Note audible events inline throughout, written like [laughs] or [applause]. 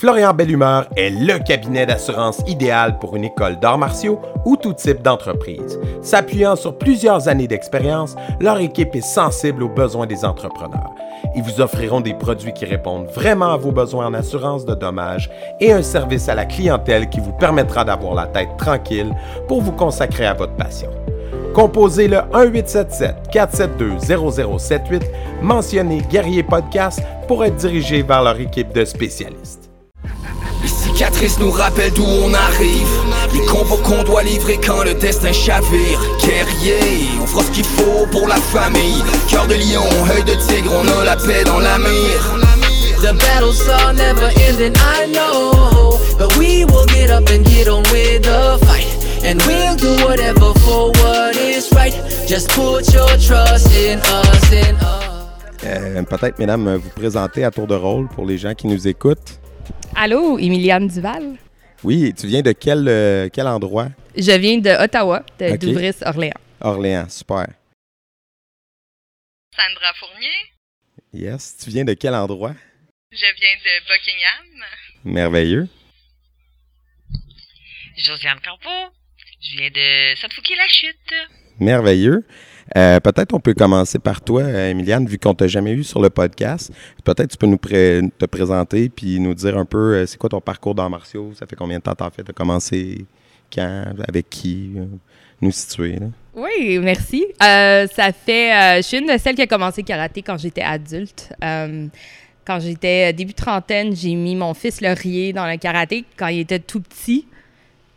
Florian Bellumeur est le cabinet d'assurance idéal pour une école d'arts martiaux ou tout type d'entreprise. S'appuyant sur plusieurs années d'expérience, leur équipe est sensible aux besoins des entrepreneurs. Ils vous offriront des produits qui répondent vraiment à vos besoins en assurance de dommages et un service à la clientèle qui vous permettra d'avoir la tête tranquille pour vous consacrer à votre passion. Composez le 1877-472-0078, mentionnez Guerrier Podcast pour être dirigé vers leur équipe de spécialistes. Les cicatrices nous rappellent d'où on arrive. Les combos qu'on doit livrer quand le destin chavire. Guerrier, on fera ce qu'il faut pour la famille. Cœur de lion, œil de tigre, on a la paix dans la mire. The battles are never ending, I know. But we will get up and get on with the fight. And we'll do whatever for what is right. Just put your trust in us, in us. Euh, Peut-être, mesdames, vous présenter à tour de rôle pour les gens qui nous écoutent. Allô, Emiliane Duval? Oui, tu viens de quel, euh, quel endroit? Je viens de Ottawa, de Ok. Douvris-Orléans. Orléans, super. Sandra Fournier. Yes. Tu viens de quel endroit? Je viens de Buckingham. Merveilleux. Josiane Campo. Je viens de Sainte-Fouquier-la-Chute. Merveilleux. Euh, peut-être on peut commencer par toi, euh, Emiliane, vu qu'on t'a jamais eu sur le podcast. Peut-être tu peux nous te présenter puis nous dire un peu euh, c'est quoi ton parcours dans martiaux, ça fait combien de temps t'as fait, t'as commencé quand, avec qui, nous situer. Oui, merci. Ça fait. je suis une de celles qui a commencé karaté quand j'étais adulte. Quand j'étais début trentaine, j'ai mis mon fils Laurier dans le karaté quand il était tout petit.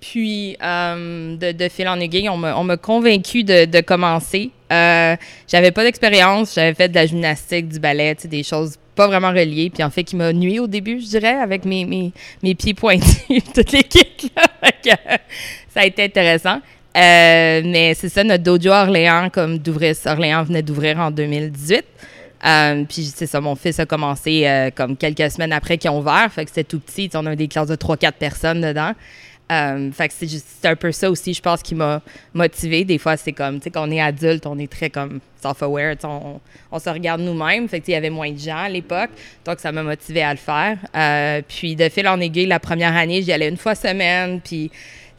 Puis, de, de fil en aiguille, on m'a on m'a convaincu de commencer. Euh, j'avais pas d'expérience, j'avais fait de la gymnastique, du ballet, des choses pas vraiment reliées. Puis en fait, qui m'a nuit au début, je dirais, avec mes, mes, mes pieds pointus, [laughs] toute l'équipe. là. Fait que, ça a été intéressant. Euh, mais c'est ça, notre dojo Orléans, comme venait d'ouvrir en 2018. Euh, puis c'est ça, mon fils a commencé comme quelques semaines après qu'ils ont ouvert. Fait que c'était tout petit. On a des classes de 3-4 personnes dedans. Euh, fait que c'est un peu ça aussi, je pense, qui m'a motivé. Des fois, c'est comme, tu sais, quand on est adulte, on est très comme self-aware, on, se regarde nous-mêmes. Fait que, il y avait moins de gens à l'époque, donc ça m'a motivé à le faire. Euh, puis de fil en aiguille, la première année, j'y allais une fois semaine, puis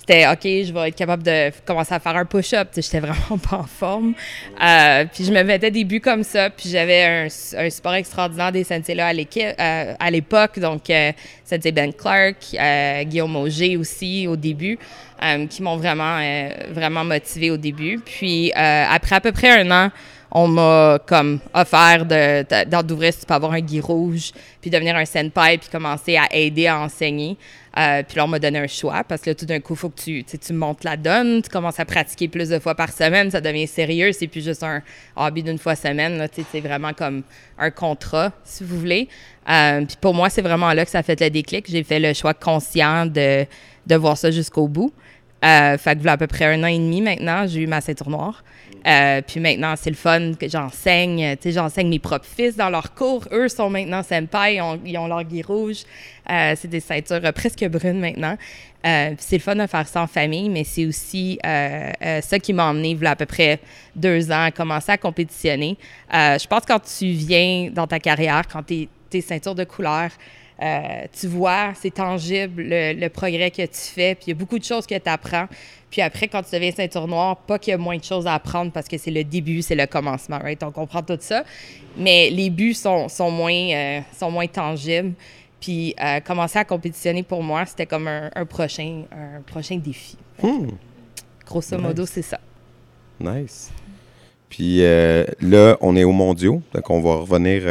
c'était OK, je vais être capable de commencer à faire un push-up. J'étais vraiment [laughs] pas en forme. Euh, puis je me mettais des buts comme ça. Puis j'avais un, support extraordinaire des sensei là à l'équipe- euh, à l'époque. Donc, euh, sensei Ben Clark, euh, Guillaume Auger aussi au début, qui m'ont vraiment, vraiment motivé au début. Puis après à peu près un an, on m'a comme offert d'ouvrir si tu peux avoir un gui rouge, puis devenir un senpai, puis commencer à aider à enseigner. Euh, puis là, on m'a donné un choix parce que là, tout d'un coup, il faut que tu, tu montes la donne, tu commences à pratiquer plus de fois par semaine, ça devient sérieux, c'est plus juste un hobby d'une fois semaine, c'est vraiment comme un contrat, si vous voulez. Euh, puis pour moi, c'est vraiment là que ça a fait le déclic. J'ai fait le choix conscient de, de voir ça jusqu'au bout. Euh, fait que voilà à peu près un an et demi maintenant, j'ai eu ma ceinture noire. Euh, puis maintenant, c'est le fun que j'enseigne. Tu sais, j'enseigne mes propres fils dans leurs cours. Eux sont maintenant senpai, ils ont, ils ont leur gui rouge. Euh, c'est des ceintures euh, presque brunes maintenant. Euh, c'est le fun de faire ça en famille, mais c'est aussi euh, euh, ça qui m'a emmené, voilà à peu près deux ans, à commencer à compétitionner. Euh, je pense que quand tu viens dans ta carrière, quand tu es, de couleur, euh, tu vois, c'est tangible le, le progrès que tu fais, puis il y a beaucoup de choses que tu apprends. Puis après, quand tu deviens ceinture noire, pas qu'il y a moins de choses à apprendre parce que c'est le début, c'est le commencement, right? On comprend tout ça. Mais les buts sont, sont, moins, euh, sont moins tangibles. Puis euh, commencer à compétitionner pour moi, c'était comme un, un prochain, un prochain défi. Hmm, Grosso modo, c'est ça. nice. Puis là, on est au mondiaux, donc on va revenir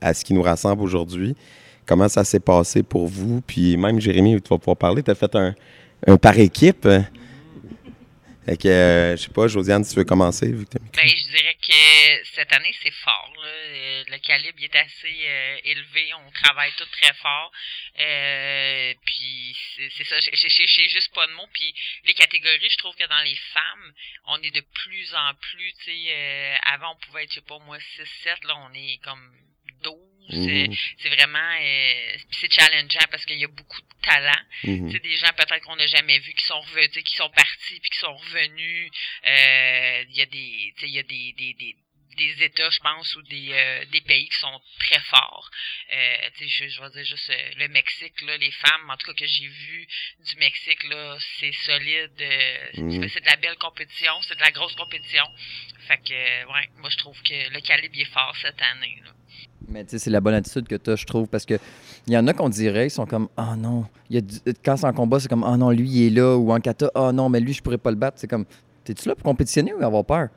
à ce qui nous rassemble aujourd'hui. Comment ça s'est passé pour vous? Puis même Jérémy, tu vas pouvoir parler. Tu as fait un, un par équipe. Fait que, euh, je sais pas, Josiane, si tu veux commencer. Vu. Ben, je dirais que cette année, c'est fort. Euh, Le calibre est assez euh, élevé. On travaille tout très fort. Euh, puis c'est ça. J'ai- juste pas de mots. Puis les catégories, je trouve que dans les femmes, on est de plus en plus. Tu sais, avant on pouvait être, je sais pas moi, 6, 7. Là, on est comme 12. Mhm. C'est vraiment euh, c'est challengeant parce qu'il y a beaucoup de talent. Mhm. Tu sais, des gens peut-être qu'on n'a jamais vus qui sont revenus, qui sont partis puis qui sont revenus. Euh, Il y a des, tu sais, il y a des, des, des des États, je pense, ou des, euh, des pays qui sont très forts. Euh, tu sais, je, je vais dire juste euh, le Mexique, là, les femmes, en tout cas que j'ai vu du Mexique, là, c'est solide. euh, Mhm. C'est de la belle compétition, c'est de la grosse compétition. Fait que, ouais, moi je trouve que le calibre est fort cette année. Là. Mais tu sais, c'est la bonne attitude que tu as, je trouve, parce que il y en a qu'on dirait, ils sont comme Ah non. Il y a Quand c'est en combat, c'est comme Ah non, lui, il est là. Ou en kata, Ah non, mais lui, je pourrais pas le battre. C'est comme T'es-tu là pour compétitionner ou avoir peur?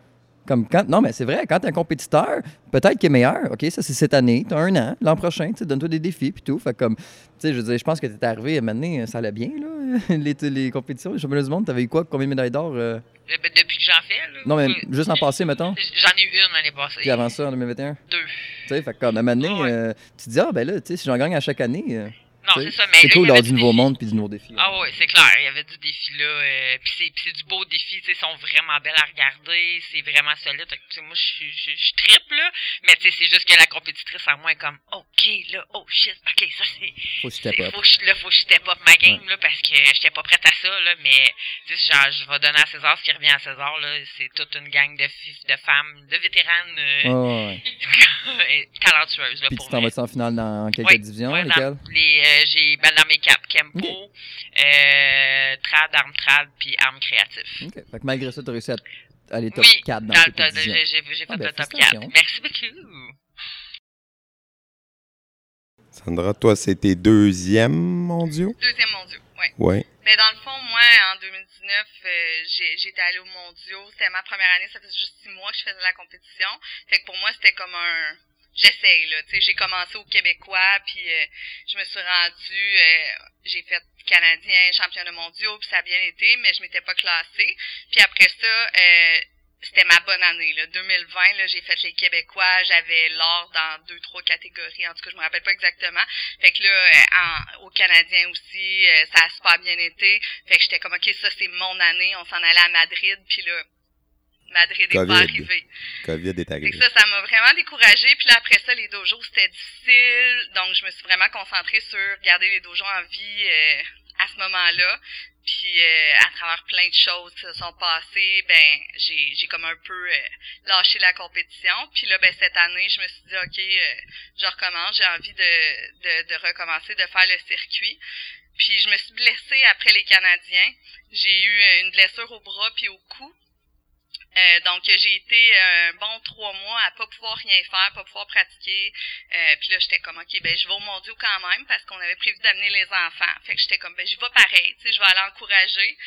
Comme quand, non, mais c'est vrai, quand t'es un compétiteur, peut-être qu'il est meilleur. OK, ça, c'est cette année, t'as un an, l'an prochain, tu donne-toi des défis, puis tout. Fait comme, tu sais, je je pense que t'es arrivé à mener, ça allait bien, là, [laughs] les, les compétitions, les championnats du monde. T'avais eu quoi, combien de médailles d'or? euh? Euh, ben, depuis que j'en fais, là. Non, mais juste en passé, mettons. J'en ai eu une l'année passée. Puis avant ça, en 2021. Deux. Tu sais, fait comme, à Ouais. euh, tu te dis, ah, ben là, tu sais, si j'en gagne à chaque année, euh, Non, c'est ça, mais c'est cool d'avoir du nouveau défi. monde puis du nouveau défi. Ah ouais, c'est clair, il y avait du défi là. euh, puis c'est du beau défi, tu sais, ils sont vraiment belles à regarder, c'est vraiment solide. Que, tu sais, moi, je suis- je je triple là, mais tu sais, c'est juste que la compétitrice en moi est comme, ok là, oh shit, ok, ça c'est, Faut que je step up. faut que là, faut que je step up ma game là, parce que j'étais pas prête à ça là, mais tu sais, genre, je vais donner à César ce qui revient à César là, c'est toute une gang de de femmes, de vétéranes euh, ouais. [laughs] talentueuses là Puis pour tu t'en vas en finale dans quelques Ouais, divisions, ouais, dans lesquelles? les, euh, j'ai ben, dans mes caps, Kempo, euh, trad, arme trad, puis arme créatif. OK. Fait que malgré ça, tu as réussi à aller top oui, 4 dans, dans le top- j'ai j'ai- j'ai fait Ah, ben, le top 4. félicitations. Merci beaucoup. Sandra, toi, c'était deuxième mondiaux? Deuxième mondiaux, oui. Ouais. Mais dans le fond, moi, en 2019, euh, j'ai- j'étais allée aux mondiaux. C'était ma première année, ça faisait juste six mois que je faisais la compétition. Fait que pour moi, c'était comme un... J'essaye, là. Tu sais, j'ai commencé au Québécois, puis euh, je me suis rendue... euh, j'ai fait Canadien, championnat mondiaux, puis ça a bien été, mais je m'étais pas classée. Puis après ça... euh, c'était ma bonne année, là. 2020, là, j'ai fait les Québécois, j'avais l'or dans deux, trois catégories. En tout cas, je me rappelle pas exactement. Fait que là, euh, en, au Canadien aussi, euh, ça a super bien été. Fait que j'étais comme, OK, ça, c'est mon année. On s'en allait à Madrid. Puis là, Madrid est Covid. pas arrivé. COVID est arrivé. ça, ça m'a vraiment découragée. Puis là, après ça, les dojos, c'était difficile. Donc, je me suis vraiment concentrée sur garder les dojos en vie euh, à ce moment-là. Puis, euh, à travers plein de choses qui se sont passées, ben, j'ai, j'ai comme un peu euh, lâché la compétition. Puis là, ben, cette année, je me suis dit, OK, euh, je recommence. J'ai envie de, de, de recommencer, de faire le circuit. Puis, je me suis blessée après les Canadiens. J'ai eu euh, une blessure au bras puis au cou. Euh, donc j'ai été euh, un bon trois mois à pas pouvoir rien faire, pas pouvoir pratiquer. Euh, puis là j'étais comme ok ben je vais au mondiaux quand même parce qu'on avait prévu d'amener les enfants. Fait que j'étais comme ben je vais pareil, tu sais je vais aller encourager.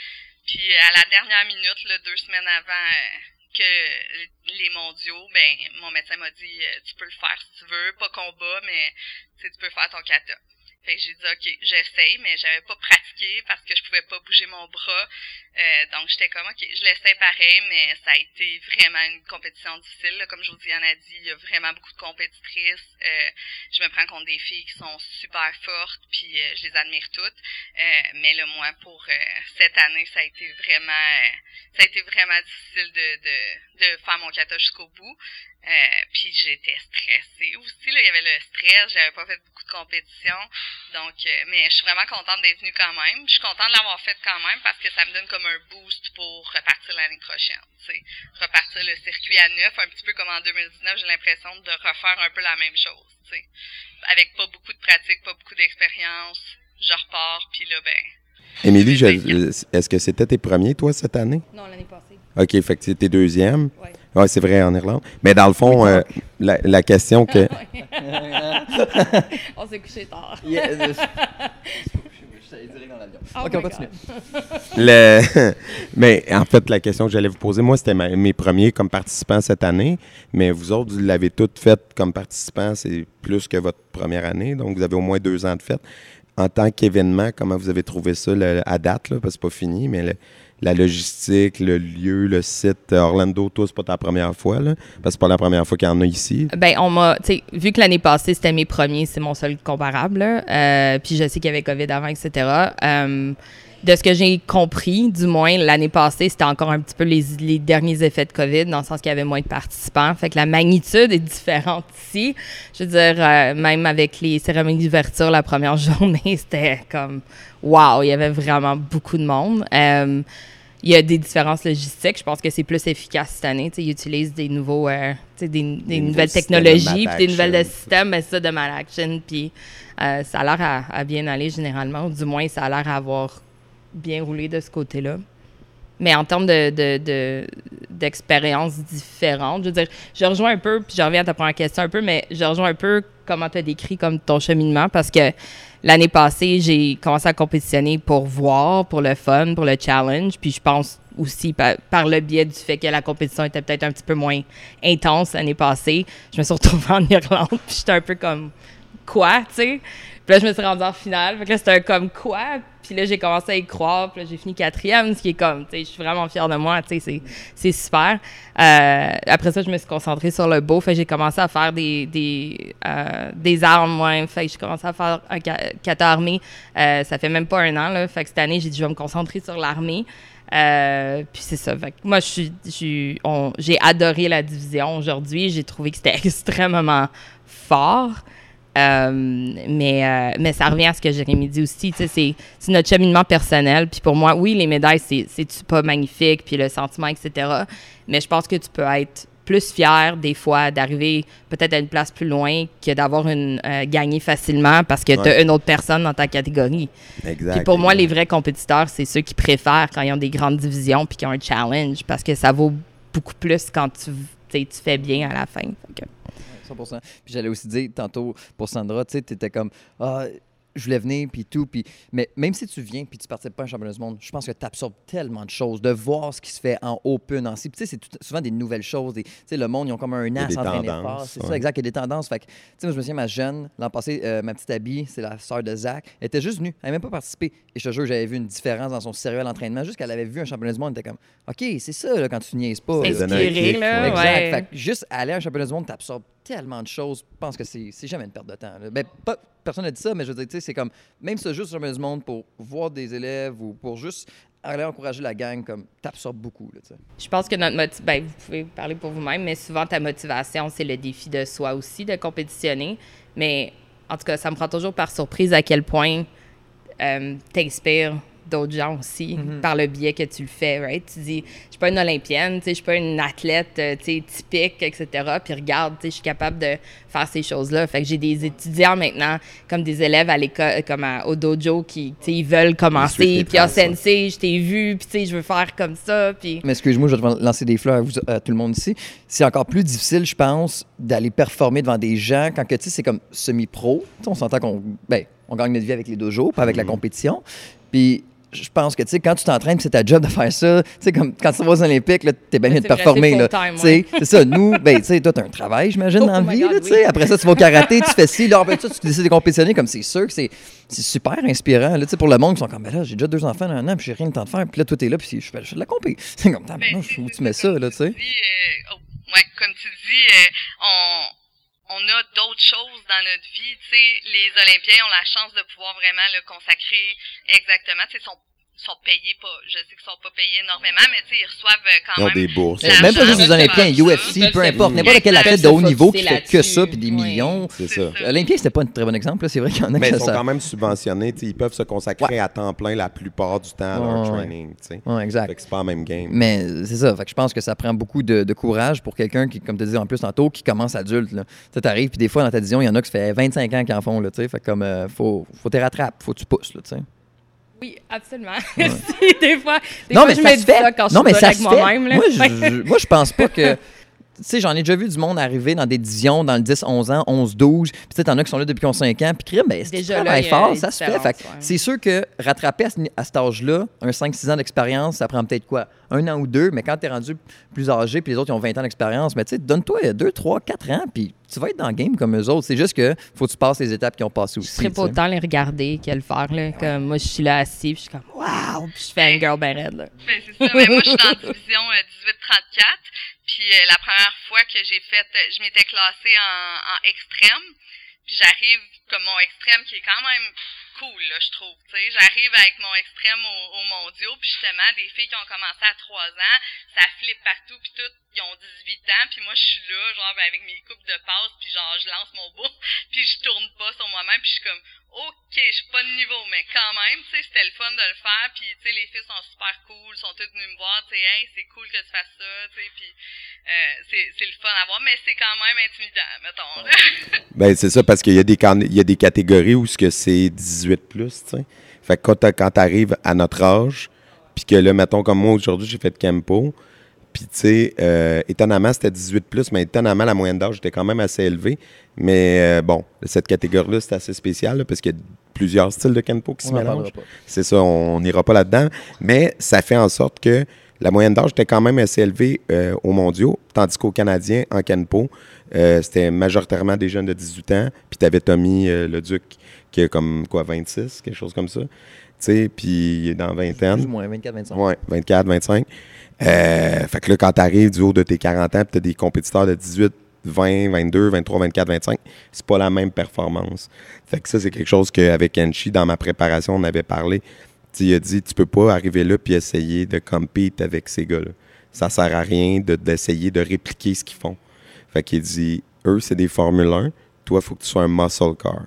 Puis à la dernière minute, deux semaines avant euh, que les mondiaux, ben mon médecin m'a dit euh, tu peux le faire si tu veux, pas combat mais tu peux faire ton kata. Fait que j'ai dit ok, j'essaye, mais j'avais pas pratiqué parce que je pouvais pas bouger mon bras. Euh, donc j'étais comme ok, je l'essaie pareil, mais ça a été vraiment une compétition difficile. là. Comme Josiane a dit, il y a vraiment beaucoup de compétitrices. Euh, je me prends contre des filles qui sont super fortes, puis euh, je les admire toutes. Euh, mais là, moi, pour euh, cette année, ça a été vraiment ça a été vraiment difficile de, de, de faire mon kata jusqu'au bout. Euh, puis j'étais stressée aussi. Là, il y avait le stress, j'avais pas fait beaucoup de compétitions. Donc, euh, mais je suis vraiment contente d'être venue quand même. Je suis contente de l'avoir fait quand même parce que ça me donne comme un boost pour repartir l'année prochaine. Tu sais, repartir le circuit à neuf, un petit peu comme en 2019, j'ai l'impression de refaire un peu la même chose. Tu sais, avec pas beaucoup de pratique, pas beaucoup d'expérience, je repars, puis là, ben, Émilie, est-ce que c'était tes premiers, toi, cette année? Non, l'année passée. OK, fait que c'était deuxième. Ouais. Ouais, c'est vrai, en Irlande. Mais dans le fond, euh, la, la question que... [laughs] On s'est couché tard. Yeah, [laughs] je suis allé direct dans l'avion. Oh OK, on continue. [laughs] Le... mais en fait, la question que j'allais vous poser, moi, c'était ma- mes premiers comme participants cette année, mais vous autres, vous l'avez toutes faites comme participants, c'est plus que votre première année, donc vous avez au moins deux ans de fête. En tant qu'événement, comment vous avez trouvé ça le- à date, là, parce que c'est pas fini, mais le- la logistique, le lieu, le site, Orlando, toi, c'est pas ta première fois, là, parce que c'est pas la première fois qu'il y en a ici. Ben, on m'a, tu sais, vu que l'année passée, c'était mes premiers, c'est mon seul comparable, euh, puis je sais qu'il y avait COVID avant, etc. euh, de ce que j'ai compris, du moins, l'année passée, c'était encore un petit peu les, les derniers effets de COVID, dans le sens qu'il y avait moins de participants. Fait que la magnitude est différente ici. Je veux dire, euh, même avec les cérémonies d'ouverture la première [laughs] journée, c'était comme, wow, il y avait vraiment beaucoup de monde. Euh, il y a des différences logistiques. Je pense que c'est plus efficace cette année. Ils utilisent des nouveaux, euh, des, nouvelles de technologies, puis des nouvelles systèmes, mais ça, de mal action. Puis euh, ça a l'air à, à bien aller généralement, ou du moins, ça a l'air à avoir bien roulé de ce côté-là. Mais en termes de, de, de- d'expériences différentes, je veux dire, je rejoins un peu, puis je reviens à ta première question un peu, mais je rejoins un peu comment tu as décrit comme ton cheminement parce que l'année passée, j'ai commencé à compétitionner pour voir, pour le fun, pour le challenge, puis je pense aussi par, par le biais du fait que la compétition était peut-être un petit peu moins intense l'année passée. Je me suis retrouvée [laughs] en Irlande, puis j'étais un peu comme quoi, tu sais? Puis là, je me suis rendue en finale. Fait que là, c'était un comme quoi? Puis là, j'ai commencé à y croire. Puis là, j'ai fini quatrième, ce qui est comme, tu sais, je suis vraiment fière de moi, tu sais, c'est- super. Euh, après ça, je me suis concentrée sur le beau. Fait j'ai commencé à faire des, des, euh, des armes, ouais. Fait j'ai commencé à faire un kata armé. Euh, ça fait même pas un an, là. Fait que cette année, j'ai dit, je vais me concentrer sur l'armée. Puis c'est ça. Fait que moi, j'ai adoré la division aujourd'hui. J'ai trouvé que c'était [laughs] extrêmement fort. Euh, mais, euh, mais ça revient à ce que Jérémy dit aussi. C'est c'est notre cheminement personnel. Puis pour moi, oui, les médailles, c'est c'est pas magnifique, puis le sentiment, etc. Mais je pense que tu peux être plus fier des fois d'arriver peut-être à une place plus loin que d'avoir une euh, gagné facilement parce que tu as Ouais. une autre personne dans ta catégorie. Exact. Puis pour moi, les vrais compétiteurs, c'est ceux qui préfèrent quand ils ont des grandes divisions puis qui ont un challenge parce que ça vaut beaucoup plus quand tu, tu fais bien à la fin. 100%. Puis j'allais aussi dire tantôt pour Sandra, tu sais, t'étais comme ah je voulais venir puis tout puis mais même si tu viens puis tu participes pas à un championnat du monde, je pense que tu absorbes tellement de choses, de voir ce qui se fait en open en si. Puis tu sais c'est tout- souvent des nouvelles choses, des- tu sais le monde ils ont comme un y a an à des s'entraîner fort, tendances, c'est ouais. ça exact, il y a des tendances. Fait que tu sais moi je me souviens ma jeune l'an passé euh, ma petite Abby, c'est la sœur de Zach, elle était juste venue, elle n'avait même pas participé et je te jure j'avais vu une différence dans son sérieux à l'entraînement juste qu'elle avait vu un championnat du monde, elle était comme OK, c'est ça là, quand tu niaises pas. Là. Inspiré. Exact. ouais. Fait que juste aller à un championnat du monde, t'absorbes tellement de choses. Je pense que c'est jamais une perte de temps. Ben, personne n'a dit ça, mais je veux dire, c'est comme, même ça, juste championnat du monde pour voir des élèves ou pour juste aller encourager la gang, comme, t'absorbes beaucoup. Là. Je pense que notre motivation, ben, vous pouvez parler pour vous-même, mais souvent ta motivation, c'est le défi de soi aussi, de compétitionner. Mais en tout cas, ça me prend toujours par surprise à quel point euh, t'inspires d'autres gens aussi par le biais que tu le fais, right? Tu dis, je suis pas une olympienne, tu sais, je suis pas une athlète, euh, tu sais, typique, etc. Puis regarde, tu sais, je suis capable de faire ces choses-là. Fait que j'ai des étudiants maintenant, comme des élèves à l'école, comme à- au dojo, qui, tu sais, ils veulent commencer. Puis, ouais. sensei, je t'ai vu, puis tu sais, je veux faire comme ça, puis... Mais excuse-moi, je vais te lancer des fleurs à, vous- à tout le monde ici. C'est encore plus difficile, je pense, d'aller performer devant des gens quand que, tu sais, c'est comme semi-pro. On s'entend qu'on ben, on gagne notre vie avec les dojos, pas avec la compétition. Puis je pense que, tu sais, quand tu t'entraînes, c'est ta job de faire ça, tu sais, comme quand tu vas aux Olympiques, là, t'es bien mieux de performer, là. Tu sais, c'est ça. Nous, ben, tu sais, toi, t'as un travail, j'imagine, Oh dans la vie, God, là, tu sais. Après ça, tu vas au karaté, tu fais ci, là, après ça, tu décides de compétitionner, comme c'est sûr que c'est c'est super inspirant, là, tu sais, pour le monde qui sont comme, ben là, j'ai déjà deux enfants dans un an, puis j'ai rien le temps de faire, puis là, toi, t'es là, puis je fais, de la compé. C'est comme, Ben, où tu mets ça, là, tu sais? dis, euh, oh, ouais, comme tu dis, euh, on, on a d'autres choses dans notre vie. Tu sais, les Olympiens ont la chance de pouvoir vraiment le consacrer exactement. Tu sont payés pas, je sais qu'ils sont pas payés énormément, mais tu sais, ils reçoivent euh, quand Ils ont même. des bourses. Même pas juste les ça, Olympiens, UFC, ça, peu importe, n'importe quel athlète de haut niveau qui fait que ça, puis des millions. C'est ça. Olympien, c'était pas un très bon exemple, là. c'est vrai qu'il y en a Mais ils sont ça. quand même subventionnés. tu sais, Ils peuvent se consacrer à temps plein la plupart du temps à leur Ouais, training. tu sais. Ouais, exact. c'est pas la même game. Mais c'est ça, fait que je pense que ça prend beaucoup de, de courage pour quelqu'un qui, comme tu disais en plus tantôt, qui commence adulte. là. Tu sais, t'arrives, puis des fois dans ta vision, il y en a qui fait 25 ans qui en font, là, tu sais. Fait que comme, euh, faut, faut te rattraper, faut que tu pousses, là, tu sais. Oui, absolument. [laughs] Si, des fois, des non, fois, mais je ça me dis fait. ça quand je non, mais suis ça avec moi-même. Moi, je, je- moi, je pense pas que. [laughs] Tu sais, j'en ai déjà vu du monde arriver dans des divisions dans le 10, 11 ans, 11, 12. Puis tu sais, t'en as qui sont là depuis qu'ils ont 5 ans. Puis crime, ben, là, travailles fort, une ça se fait. Fait que ouais. c'est sûr que rattraper à, ce, à cet âge-là, un 5-6 ans d'expérience, ça prend peut-être quoi? Un an ou deux, mais quand t'es rendu plus âgé, puis les autres, ils ont 20 ans d'expérience, mais tu sais, donne-toi 2, 3, 4 ans, puis tu vas être dans le game comme eux autres. C'est juste que faut que tu passes les étapes qu'ils ont passées Je aussi. serais pas autant les regarder que le faire. Là. Comme moi, je suis là assis, puis je suis comme waouh, puis je fais un girl ben raide. Là. Ben, c'est ça. Mais moi, je suis dans la division euh, 18-34. Puis euh, la première fois que j'ai fait, euh, je m'étais classée en, en extrême. Puis j'arrive comme mon extrême qui est quand même cool, là, je trouve. J'arrive avec mon extrême au, au mondiaux, puis justement, des filles qui ont commencé à 3 ans, ça flippe partout, puis tout. ils ont 18 ans, puis moi, je suis là, genre, ben, avec mes coupes de passe, puis genre, je lance mon bout, [laughs] puis je tourne pas sur moi-même, puis je suis comme, ok, je suis pas de niveau, mais quand même, tu sais, c'était le fun de le faire, puis tu sais, les filles sont super cool, sont toutes venues me voir, tu sais, hey, c'est cool que tu fasses ça, tu sais, puis euh, c'est le fun à voir, mais c'est quand même intimidant, mettons. [laughs] Ben, c'est ça, parce qu'il y, a des il y a des catégories où c'est 18 plus, tu sais. Fait que quand t'arrives à notre âge, puis que là, mettons, comme moi, aujourd'hui, j'ai fait Kempo, puis tu sais, euh, étonnamment, c'était 18 plus, mais étonnamment, la moyenne d'âge était quand même assez élevée. Mais euh, bon, cette catégorie-là, c'est assez spécial, là, parce qu'il y a plusieurs styles de Kempo qui On se mélangent. C'est ça, on n'ira pas là-dedans. Mais ça fait en sorte que la moyenne d'âge était quand même assez élevée euh, aux mondiaux, tandis qu'aux Canadiens, en Kenpo, euh, c'était majoritairement des jeunes de 18 ans. Puis tu avais Tommy le Duc, qui a comme quoi, 26, quelque chose comme ça. Tu sais, puis il est dans Plus vingtaine. ou moins 24-25. Ouais, 24, 25. Euh, fait que là, quand tu arrives du haut de tes 40 ans, tu as des compétiteurs de 18, 20, 22, 23, 24, 25, c'est pas la même performance. Fait que ça, c'est quelque chose qu'avec Enchi, dans ma préparation, on avait parlé. Il a dit, tu peux pas arriver là puis essayer de compete avec ces gars-là. Ça sert à rien de- d'essayer de, répliquer ce qu'ils font. Fait qu'il dit, eux, c'est des Formule 1. Toi, il faut que tu sois un muscle car.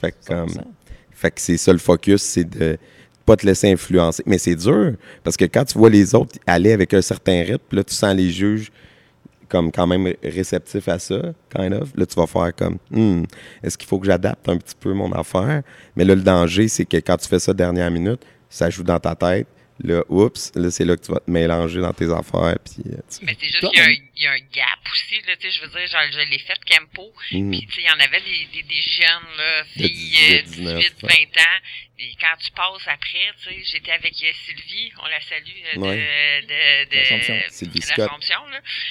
Fait que, comme, 100%. fait que c'est ça le focus, c'est de pas te laisser influencer. Mais c'est dur, parce que quand tu vois les autres aller avec un certain rythme, là, tu sens les juges comme quand même réceptifs à ça, kind of. Là, tu vas faire comme, Hmm, est-ce qu'il faut que j'adapte un petit peu mon affaire? Mais là, le danger, c'est que quand tu fais ça dernière minute, ça joue dans ta tête. Là, oups, là, c'est là que tu vas te mélanger dans tes affaires. Puis, euh, tu- Mais c'est juste qu'il y, a un- même. il y a un gap aussi, là, tu sais, je veux dire, genre, je l'ai fait Campo, Hmm. puis tu sais, il y en avait des, des, des jeunes, là, De filles, euh, 18, 19, 18, 20 ouais. ans, et quand tu passes après, tu sais, j'étais avec euh, Sylvie, on la salue, euh, de, Ouais. de, de. Sylvie Scott. là.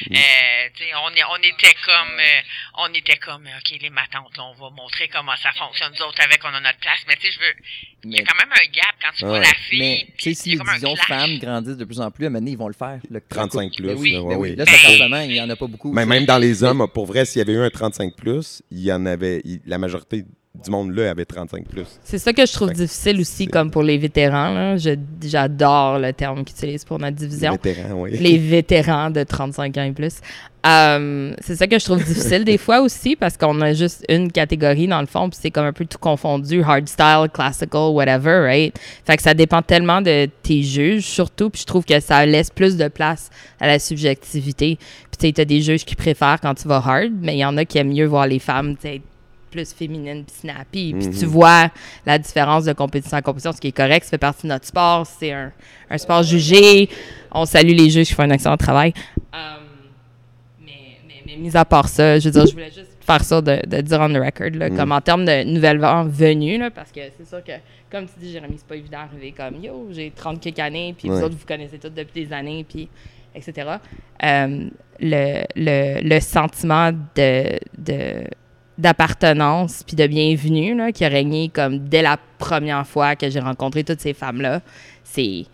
Mm. Euh, tu sais, on, est, on était comme, euh, on était comme, ok, les matantes, là, on va montrer comment ça fonctionne, nous autres, avec, on a notre place, mais tu sais, je veux, il y a quand même un gap quand tu vois la fille, mais tu sais, si les clash. femmes grandissent de plus en plus, à un moment donné, ils vont le faire. Le 35 plus, Ben oui, là, ben ouais, oui. oui. Là, Ben, ça moment, il n'y en a pas beaucoup. Mais même dans les hommes, pour vrai, s'il y avait eu un 35 plus, il y en avait. il- la majorité du monde là avait 35 plus. C'est ça que je trouve difficile aussi, comme pour les vétérans. là. Je- J'adore le terme qu'ils utilisent pour notre division. Vétéran, oui. les vétérans de 35 ans et plus. Euh, c'est ça que je trouve difficile des fois aussi parce qu'on a juste une catégorie dans le fond, puis c'est comme un peu tout confondu, hardstyle, classical, whatever, right? Fait que ça dépend tellement de tes juges, surtout, puis je trouve que ça laisse plus de place à la subjectivité. Puis tu sais, t'as des juges qui préfèrent quand tu vas hard, mais il y en a qui aiment mieux voir les femmes, tu sais, plus féminines puis snappy. Puis Mhm. tu vois la différence de compétition à compétition, ce qui est correct, ça fait partie de notre sport, c'est un, un sport jugé. On salue les juges qui font un excellent travail. Euh, mais, mais, mais mis à part ça, je veux dire, je voulais juste faire ça de, de dire on the record, là, Mm. comme en termes de nouvelles venues, là, parce que c'est sûr que, comme tu dis, Jérémy, c'est pas évident d'arriver comme yo, j'ai 30 quelques années, puis vous Ouais. autres, vous connaissez toutes depuis des années, puis etc. Euh, le, le, le sentiment de, de d'appartenance puis de bienvenue là, qui a régné comme dès la première fois que j'ai rencontré toutes ces femmes là c'est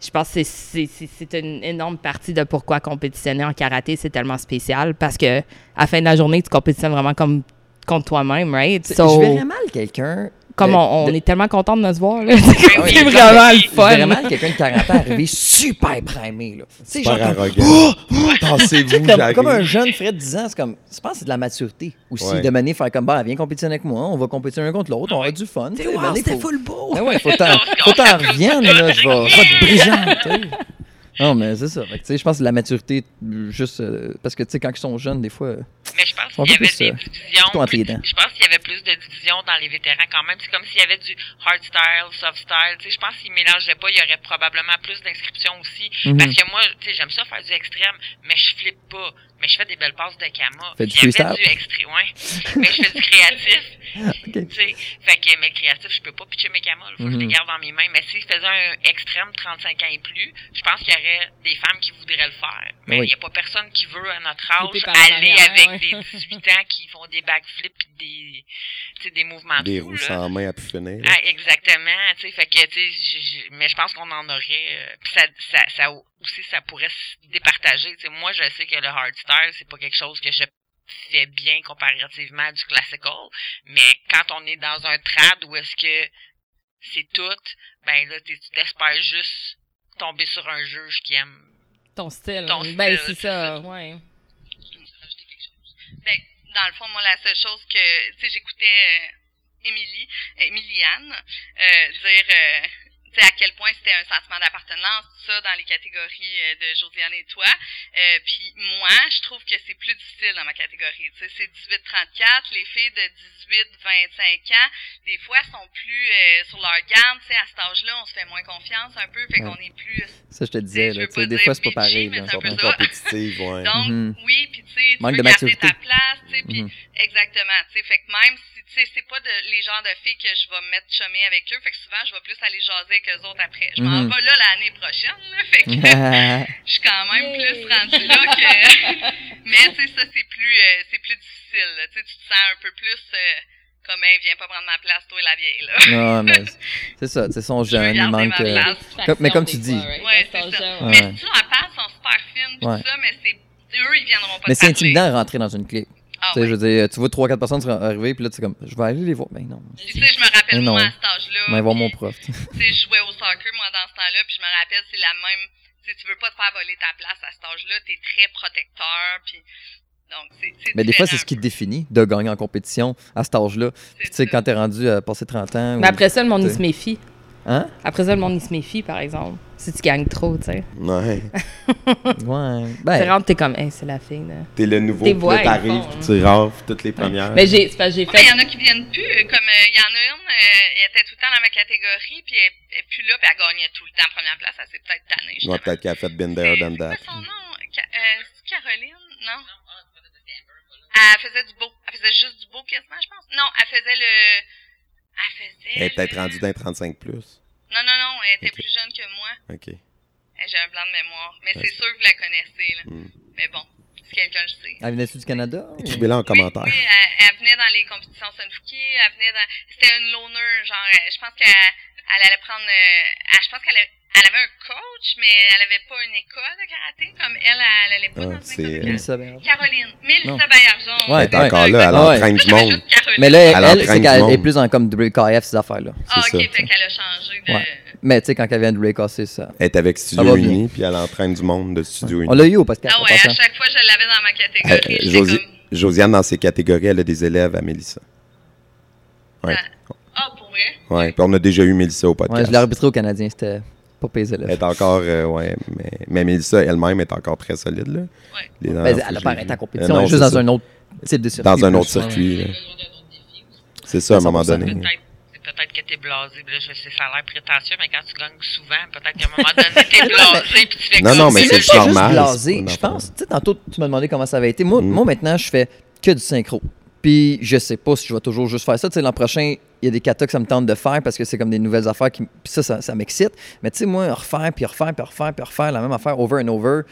je pense que c'est- c'est c'est- c'est une énorme partie de pourquoi compétitionner en karaté c'est tellement spécial parce que à la fin de la journée tu compétitionnes vraiment comme contre toi-même right? So, Je verrais mal quelqu'un. Comme de- on, on de- est tellement content de se voir là [laughs] oui, c'est je vraiment le fun mal quelqu'un de 40 ans arriver super primé. Là. Tu sais, Super genre comme- arrogant. Tassez-vous, comme, comme un jeune Fred 10 ans, c'est comme, je pense que c'est de la maturité aussi, Ouais. de mener faire comme, bah, viens compétitionner avec moi, on va compétitionner un contre l'autre, on va du fun. sais, wow, c'était faut- full beau Ah ouais, faut t'en, On- faut on t'en s'applaudit revienne, pas, là, je vais, yeah! je Non, mais c'est ça. Fait que, tu sais, je pense que la maturité, juste, euh, parce que, tu sais, quand ils sont jeunes, des fois, euh, Mais je pense qu'il y avait plus, des euh, divisions. Je pense qu'il y avait plus de divisions dans les vétérans quand même. C'est comme s'il y avait du hard style, soft style. Tu sais, je pense qu'ils mélangeaient pas. Il y aurait probablement plus d'inscriptions aussi. Mhm. Parce que moi, tu sais, j'aime ça faire du extrême, mais je flippe pas. Mais je fais des belles passes de kama. Fais du freestyle? du extrême, ouais. mais je fais du créatif. [laughs] Ok. Tu sais, fait que, mais créatif, je peux pas pitcher mes. Faut que je les Mhm. garde dans mes mains. Mais s'ils faisaient un extrême 35 ans et plus, je pense qu'il y aurait des femmes qui voudraient le faire. Mais il Oui. n'y a pas personne qui veut, à notre âge, aller avec ouais. des 18 ans qui font des backflips pis des, tu sais, des mouvements Des roues là. sans main à pu finir. Ah, exactement, tu sais, fait que, tu sais, mais je pense qu'on en aurait, euh, pis ça, ça, ça aussi, ça pourrait se départager, tu sais, moi, je sais que le hardstyle, c'est pas quelque chose que je fais bien comparativement à du classical, mais quand on est dans un trad où est-ce que c'est tout, ben là, t'es- tu t'espères juste tomber sur un juge qui aime Ton style. Ton ben, style, c'est c'est ça, ça. ouais. Ben, dans le fond, moi, la seule chose que, tu sais, j'écoutais euh, Émilie, euh, Emiliane, euh, dire, euh, sais, à quel point c'était un sentiment d'appartenance, tout ça, dans les catégories euh, de Josiane et toi. Euh, puis moi, je trouve que c'est plus difficile dans ma catégorie. Tu sais, c'est 18-34, les filles de 18-25 ans, des fois, sont plus euh, sur leur garde. Tu sais, à cet âge-là, on se fait moins confiance un peu, fait Ouais. qu'on est plus... Ça, je te disais, là, tu sais, des fois, c'est pas pareil. mais là. c'est un peu compétitive, ouais. [laughs] Donc, Mhm. oui, puis tu sais, tu de garder ta place, tu sais, puis Mhm. exactement, tu sais, fait que même si, tu sais, c'est pas de, les genres de filles que je vais me mettre chômer avec eux, fait que souvent, je vais plus aller jaser avec eux autres après. Je m'en Mhm. vais là l'année prochaine, là, fait que [laughs] je suis quand même plus rendue là que... [laughs] Mais, tu sais, ça, c'est plus, euh, c'est plus difficile, là. tu sais, tu te sens un peu plus... euh, comme, hey, viens pas prendre ma place, toi, la vieille, là. Non, [laughs] mais c'est- c'est ça, tu sais, ils sont Je veux jeunes, ils garder manquent. ma euh, place. Comme- mais comme tu dis. Ouais, c'est ça. Ouais. Mais si tu en parles, ils sont super fines, pis Ouais. tout ça, mais c'est... Eux, ils viendront pas Mais c'est intimidant de rentrer dans une clique. Ah, tu sais, ouais. je veux dire, tu vois trois, quatre personnes arriver, puis là, tu sais, comme, je vais aller les voir. Ben non. Tu sais, je me rappelle, moi, à cet âge-là. Je vais voir mon [laughs] prof. Tu sais, je jouais au soccer, moi, dans ce temps-là, puis je me rappelle, c'est la même. Tu sais, tu veux pas te faire voler ta place à cet âge-là, t'es très protecteur, puis. Donc, c'est. c'est Mais des fois, c'est ce qui te définit de gagner en compétition à cet âge-là. Tu sais, quand t'es rendu à passer 30 ans. Mais ou- après ça, le monde, se méfie. Hein? Après ça, le monde, il se méfie, par exemple. Si tu gagnes trop, tu sais. Ouais. [laughs] Ouais. Ben, rentre, t'es comme, hey, c'est la fille, là. T'es le nouveau, Tes voix, t'arrives, tu raves toutes les premières. Mais j'ai, c'est parce que j'ai Ouais, mais il fait. y en a qui viennent plus. euh, Comme euh, il y en a une, euh, elle était tout le temps dans ma catégorie, puis elle, elle est plus là, puis elle gagnait tout le temps première place. Elle s'est peut-être tannée. Ouais, justement. peut-être qu'elle a fait Been C'est- There, c'est That. son nom? Ca- euh, c'est Caroline? Non? Elle faisait du beau. Elle faisait juste du beau quasiment, je pense. Non, elle faisait le... Elle faisait Elle est peut-être le- rendue d'un 35 plus. Non, non, non, elle était plus jeune que moi. OK. Eh, J'ai un blanc de mémoire. Mais Ouais. c'est sûr que vous la connaissez, là. Hmm. Mais bon, si quelqu'un le sait. elle venait-tu du Canada? ou- Écrivez-le en commentaire. Oui, oui, elle, elle venait dans les compétitions Sunfuki, elle venait dans... C'était une loner, genre, euh, je pense qu'elle elle allait prendre... euh, elle- je pense qu'elle elle avait un coach, mais elle avait pas une école de karaté, comme elle, elle allait pas Ah, dans une c'est, école euh. Mélissa. Caroline. Mélissa Bayarjon. Ouais, Elle est encore là, elle ouais. entraîne du monde. Mais là, Elle c'est qu'elle est plus en comme WKF, ces affaires-là. Ah, c'est ok, ça. fait qu'elle a changé de... Ouais. Mais tu sais, quand elle vient de WKC, ça. Elle est avec Studio. Uni, puis elle entraîne du monde de Studio Uni. On l'a eu au podcast. Ah ouais, à chaque fois, je l'avais dans ma Euh, catégorie. comme... Josiane, dans ses catégories, elle a des élèves à Mélissa. Ouais. Ah, pour vrai? Ouais. Puis on a déjà eu Mélissa au Ouais, podcast. je l'ai arbitré au Canadien, c'était pas payé elle est encore, euh, ouais, mais, mais Mélissa elle-même est encore très solide, là. Ouais. Les Ben, elle que a je pas l'ai arrêté vue. la Euh, compétition, non, elle est juste c'est dans ça. un autre type de circuit. Dans un plus, autre ouais. circuit, là. C'est ça, à un moment 100%. donné. Peut-être peut-être que t'es blasé. Là, je sais, ça a l'air prétentieux, mais quand tu gagnes souvent, peut-être qu'à un moment donné, t'es [laughs] blasé, puis tu fais Non, comme non, mais c'est normal, blasé, je pense. Tu sais, tantôt, tu m'as demandé comment ça avait été. Moi, Mm. moi, maintenant, je fais que du synchro. Puis, je sais pas si je vais toujours juste faire ça. Tu sais, l'an prochain, il y a des katas que ça me tente de faire parce que c'est comme des nouvelles affaires qui. Puis ça, ça, m'excite. Mais tu sais, moi, refaire, puis refaire, puis refaire, puis refaire la même affaire over and over.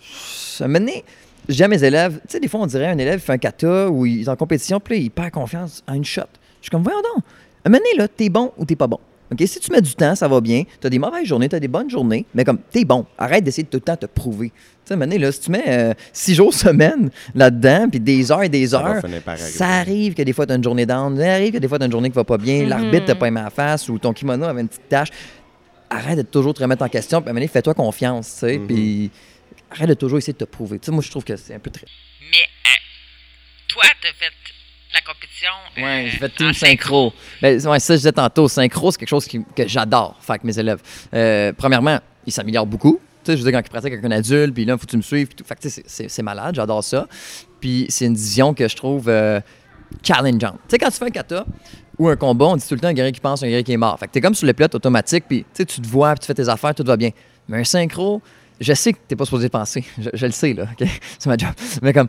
Ça à mes élèves, tu sais, des fois, on dirait un élève fait un kata où il est en compétition, puis là, il perd confiance à une shot. Je suis comme, voyons donc. Un moment donné, là, t'es bon ou t'es pas bon. OK? Si tu mets du temps, ça va bien. Tu as des mauvaises journées, tu as des bonnes journées, mais comme t'es bon. Arrête d'essayer de tout le temps te prouver. Tu sais, donné, là, si tu mets euh, six jours [laughs] semaine là-dedans, puis des heures et des heures, ça arrive que des fois, tu as une journée down, ça arrive que des fois, tu as une journée qui va pas bien, l'arbitre t'a pas aimé à la face ou ton kimono avait une petite tache. Arrête de toujours te remettre en question, puis donné, fais-toi confiance, tu sais, puis arrête de toujours essayer de te prouver. Tu sais, moi, je trouve que c'est un peu très. Mais euh, toi, t'as fait la compétition. euh, Ouais, je fais team synchro. Ben, ouais, ça, je disais tantôt, synchro, c'est quelque chose qui- que j'adore faire avec mes élèves. Euh, premièrement, ils s'améliorent beaucoup. Tu sais, je veux dire, quand ils pratiquent avec un adulte, puis là, faut que tu me suives. puis tout. Fait que, tu sais, c'est- malade, j'adore ça. Puis c'est une vision que je trouve euh, challengeante. Tu sais, quand tu fais un kata ou un combat, on dit tout le temps un guerrier qui pense, un guerrier qui est mort. Fait que t'es comme sur le pilote automatique, puis tu te vois, puis tu fais tes affaires, tout va bien. Mais un synchro, je sais que t'es pas supposé penser. [laughs] Je, je le sais, là. OK? [laughs] C'est ma job. Mais comme,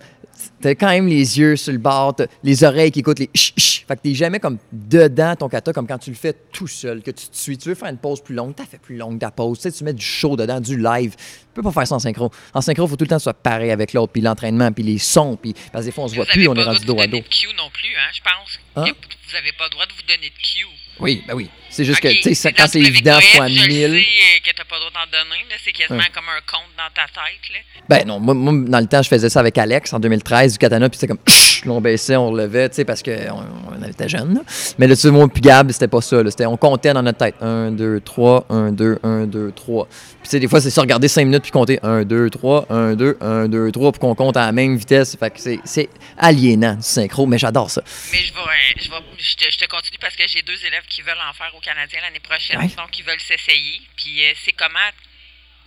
t'as quand même les yeux sur le bord, les oreilles qui écoutent les ch ch. Fait que t'es jamais comme dedans ton kata, comme quand tu le fais tout seul, que tu te suis. Tu veux faire une pause plus longue, t'as fait plus longue ta pause. Tu sais, tu mets du show dedans, du live. Tu peux pas faire ça en synchro. En synchro, faut tout le temps que tu sois pareil avec l'autre, puis l'entraînement, puis les sons, puis parce que des fois, on se Vous voit plus, on pas est rendu dos à de dos. vous donner de Q non plus, hein, je pense. Hein? Vous avez pas le droit de vous donner de Q. Oui, ben oui. C'est juste que, tu sais, quand c'est évident fois je le 1000. sais euh, que t'as pas le droit d'en donner, c'est quasiment Ouais. comme un compte dans ta tête. Là. Ben non, moi, moi, dans le temps, je faisais ça avec Alex en 2013, du katana, puis c'était comme on baissait, on relevait, tu sais, parce qu'on on était jeunes. là. Mais sais, moi, puis Gab, c'était pas ça. C'était, on comptait dans notre tête. 1, 2, 3, 1, 2, 1, 2, 3. Puis, tu sais, des fois, c'est ça, regarder 5 minutes puis compter 1, 2, 3, 1, 2, 1, 2, 3, puis qu'on compte à la même vitesse. Fait que c'est, aliénant, du synchro, mais j'adore ça. Mais je vais, euh, je vais, je te, je te continue parce que j'ai deux élèves qui veulent en faire au Canadien l'année prochaine, Ouais. donc ils veulent s'essayer. Puis euh, c'est comment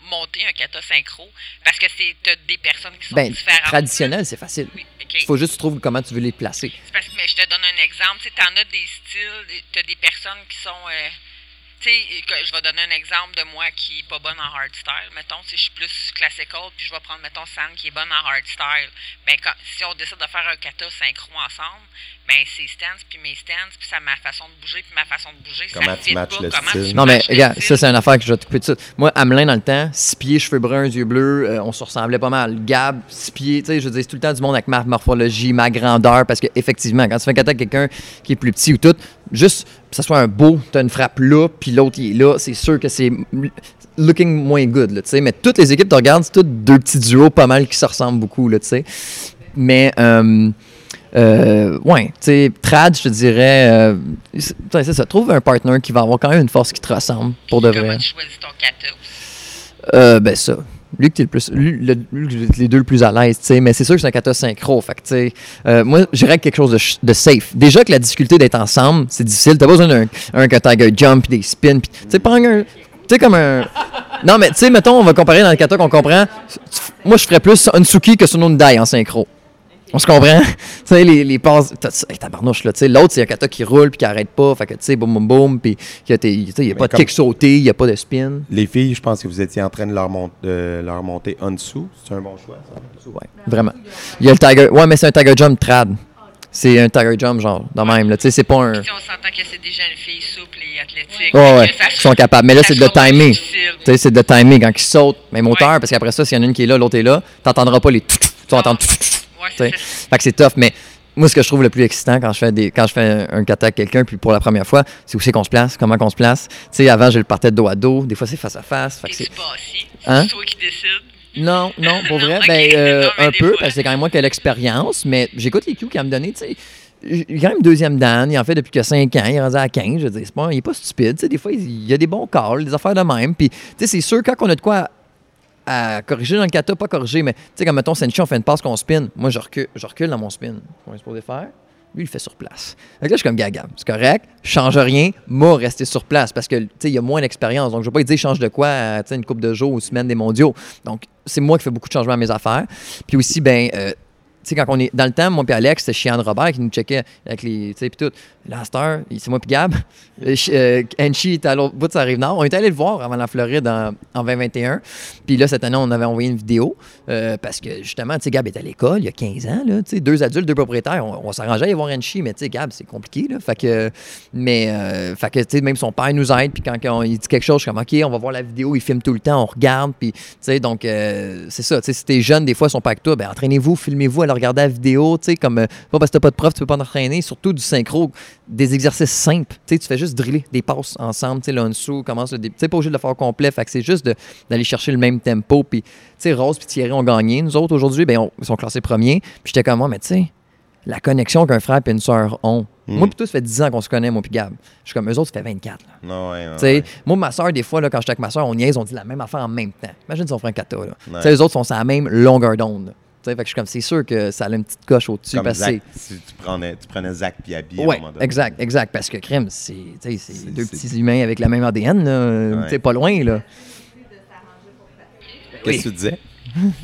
monter un kata synchro? Parce que c'est des personnes qui sont Ben, différentes. traditionnel, c'est facile. Oui, ok. Il faut juste que tu trouves comment tu veux les placer. Parce que mais je te donne un exemple. Tu t'en as des styles, des- t'as des personnes qui sont. euh, tu sais, que- je vais donner un exemple de moi qui est pas bonne en hardstyle. Mettons, si je suis plus classical, puis je vais prendre, mettons, Sam qui est bonne en hardstyle. Ben, quand, si on décide de faire un kata synchro ensemble, ben, ses stances, puis mes stances, puis ça, ma façon de bouger, puis ma façon de bouger, Comment ça tu fit matches pas. le Comment style? tu Non, mais regarde, ça, c'est une affaire que je vais te couper de suite. Moi, Amelin, dans le temps, six pieds, cheveux bruns, yeux bleus, euh, on se ressemblait pas mal. Gab, six pieds, tu sais, je veux dire, c'est tout le temps du monde avec ma morphologie, ma grandeur, parce qu'effectivement, quand tu fais un contact avec quelqu'un qui est plus petit ou tout, juste, que ça soit un beau, tu as une frappe là, puis l'autre, il est là, c'est sûr que c'est looking moins good, là, tu sais. Mais toutes les équipes, tu regardes, c'est tous deux petits duos pas mal qui se ressemblent beaucoup, là, tu sais. Mais, euh, euh, ouais, tu sais, trad, je te dirais, euh, c'est ça. Trouve un partner qui va avoir quand même une force qui te ressemble, pour de vrai. Comment tu choisis ton kata. Euh, ben ça. Lui que t'es le plus. Le- que les deux le plus à l'aise, tu sais. Mais c'est sûr que c'est un kata synchro. Fait que, tu sais. euh, moi, j'irais quelque chose de, de safe. Déjà que la difficulté d'être ensemble, c'est difficile. T'as besoin d'un un que tiger jump des spins. Tu sais, pas un. Tu sais, comme un. Non, mais tu sais, mettons, on va comparer dans le kata qu'on comprend. Moi, je ferais plus Unsuki que Sono Ndai en synchro. On se comprend? [laughs] tu sais, les, les passes. t'as- Hey, tabarnouche, là. Tu sais, l'autre, c'est un kata qui roule puis qui arrête pas. Fait que, tu sais, boum, boum, boum. Puis, il n'y a pas de kick sauté, il n'y a pas de spin. Les filles, je pense que vous étiez en train de leur, mont- de leur monter en dessous. C'est un bon choix, ça? Ouais, vraiment. Il y a le Tiger. Ouais, mais c'est un Tiger Jump trad. C'est un Tiger Jump, genre, de même. Tu sais, c'est pas un. Si on s'entend que c'est déjà une fille souple et athlétique. Ouais, fait ouais, ils sont capables. Mais là, c'est de le timer. Tu sais, c'est de timing quand ils sautent, même hauteur, Ouais. parce qu'après ça, s'il y en a une qui est là, l'autre est là, t'entendras pas les. Tu vas entendre. Ouais. Fait que c'est tough, mais moi, ce que je trouve le plus excitant quand je fais des, quand je fais un, kata avec quelqu'un, puis pour la première fois, c'est où c'est qu'on se place, comment qu'on se place. Tu sais, avant, je le partais de dos à dos. Des fois, c'est face à face. Fait que c'est. Hein? C'est toi qui décides. Non, non, pour [laughs] vrai, ben, euh, Non, un peu, fois. parce que c'est quand même moi qui ai l'expérience, mais j'écoute les cues qu'il a me donné, tu sais. Il est quand même deuxième Dan, il en fait depuis que 5 ans, il est rendu à 15, je veux dire, c'est pas, il est pas stupide, tu sais, des fois, il il y a des bons calls, des affaires de même, puis, tu sais, c'est sûr, quand on a de quoi à, corriger dans le kata, pas corriger, mais, tu sais, comme, mettons, Senshi, on fait une passe qu'on spin, moi, je recule, je recule dans mon spin, on est supposé faire, lui, il fait sur place. Que là, je suis comme gaga. C'est correct, change rien, moi, rester sur place parce que, tu sais, il y a moins d'expérience. Donc, je vais pas dire, change de quoi, euh, tu sais, une coupe de jours ou semaine des mondiaux. Donc, c'est moi qui fais beaucoup de changements à mes affaires. Puis aussi, ben, euh, sais, quand on est dans le temps, moi puis Alex, c'était Chian Robert qui nous checkait avec les, tu sais, puis tout. Là, à c'est moi puis Gab. Euh, euh, Enchi était à l'autre bout de sa rive nord. On était allé le voir avant la Floride en, en 2021. Puis là, cette année, on avait envoyé une vidéo euh, parce que justement, tu sais, Gab est à l'école il y a 15 ans, là, deux adultes, deux propriétaires. On, s'arrangeait à aller voir Enchi, mais tu sais, Gab, c'est compliqué, là. Fait que, mais, fait que, tu sais, même son père nous aide. Puis quand il dit quelque chose, je suis comme, OK, on va voir la vidéo, il filme tout le temps, on regarde. Puis, tu sais, donc, c'est ça. Tu sais, si t'es jeune, des fois, ils sont pas avec toi, ben entraînez-vous, filmez-vous, allez regarder la vidéo, tu sais, comme, euh, pas parce que t'as pas de prof, tu peux pas t'entraîner, surtout du synchro, des exercices simples. Tu sais, tu fais juste driller des passes ensemble, tu sais, là, en dessous, commence le début. Tu sais, pas obligé de le faire complet, fait que c'est juste d'aller chercher le même tempo. Puis, tu sais, Rose puis Thierry ont gagné. Nous autres, aujourd'hui, ben, on- ils sont classés premiers. Puis j'étais comme, moi, mais tu sais, la connexion qu'un frère et une sœur ont. Mm. Moi, plutôt, ça fait 10 ans qu'on se connaît, moi, puis Gab. Je suis comme, eux autres, ça fait 24. Là. Ouais, Tu sais, ouais. Moi, ma soeur, des fois, là, quand j'étais avec ma soeur, on niaise, on dit la même affaire en même temps. Imagine son frère Kata. Là. Sais, Les autres sont sur la même longueur d'onde. Fait que je suis comme, c'est sûr que ça a une petite coche au-dessus. Comme parce que Zach, si tu prenais, tu prenais Zach puis Abby à un Ouais, moment donné. exact, exact. Parce que crème, c'est tu sais, c'est C'est- deux petits humains avec la même ADN, là. Ouais. Pas loin, là. Qu'est-ce que tu disais?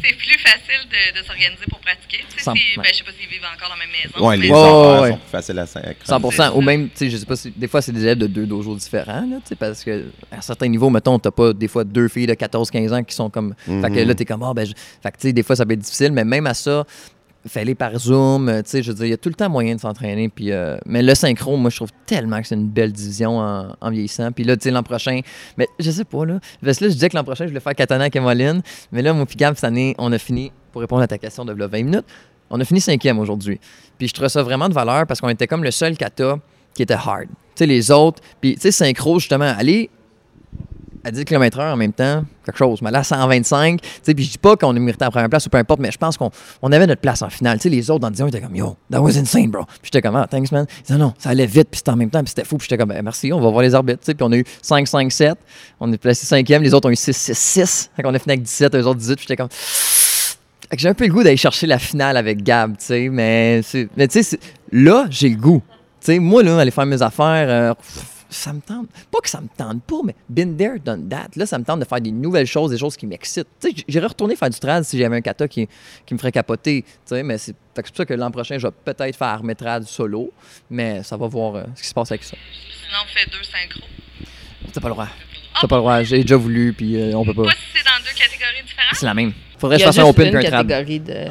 C'est plus facile de, de s'organiser pour pratiquer. Tu sais, ben, je sais pas s'ils vivent encore dans la même maison. Ouais, les Ouais, enfants ouais. sont plus faciles à synchroniser. 100 Ou même, tu sais, je sais pas si. Des fois, c'est des élèves de deux dojos différents, là, tu sais, parce que à un certain niveau, mettons, t'as pas des fois deux filles de 14-15 ans qui sont comme. Fait que là, t'es comme, ah, ben, je- fait que, tu sais, des fois, ça peut être difficile, mais même à ça, fais-les par Zoom, euh, tu sais, je veux dire, il y a tout le temps moyen de s'entraîner. Puis, euh, mais le synchro, moi, je trouve tellement que c'est une belle division en, vieillissant. Puis là, tu sais, l'an prochain, mais je sais pas, là. Je disais que l'an prochain, je voulais faire Katana avec Emmeline, mais là, mon puis Gab, cette année, on a fini, pour répondre à ta question de là, 20 minutes, on a fini cinquième aujourd'hui. Puis je trouve ça vraiment de valeur parce qu'on était comme le seul kata qui était hard. Tu sais, les autres, puis tu sais, synchro, justement, aller à 10 km/h en même temps, quelque chose. Mais là, à 125, tu sais, puis je dis pas qu'on a mérité la première place ou peu importe, mais je pense qu'on on avait notre place en finale. Tu sais, les autres dans le dixième étaient comme, yo, that was insane, bro. Puis j'étais comme, ah, thanks, man. Ils disaient, non, ça allait vite, puis c'était en même temps, puis c'était fou. Puis j'étais comme, Ben, merci, on va voir les arbitres, tu sais. Puis on a eu 5, 5, 7. On est placé cinquième, les autres ont eu 6, 6, 6. Fait qu'on a fini avec 17, eux autres 18, puis j'étais comme. J'ai un peu le goût d'aller chercher la finale avec Gab, tu sais, mais, mais tu sais, là, j'ai le goût. Tu sais, moi, là, aller faire mes affaires, euh, ça me tente. Pas que ça me tente pas, mais been there, done that. Là, ça me tente de faire des nouvelles choses, des choses qui m'excitent. Tu sais, j'irais retourner faire du trad si j'avais un kata qui, qui me ferait capoter. Tu sais, mais c'est pour ça que l'an prochain, je vais peut-être faire mes trad solo, mais ça va voir euh, ce qui se passe avec ça. Sinon, on fait deux synchros. T'as pas le droit. T'as pas le droit. J'ai déjà voulu, puis euh, on peut pas. Pas si c'est dans deux catégories différentes? C'est la même. Faudrait Il que je fasse un open puis un trad. catégorie de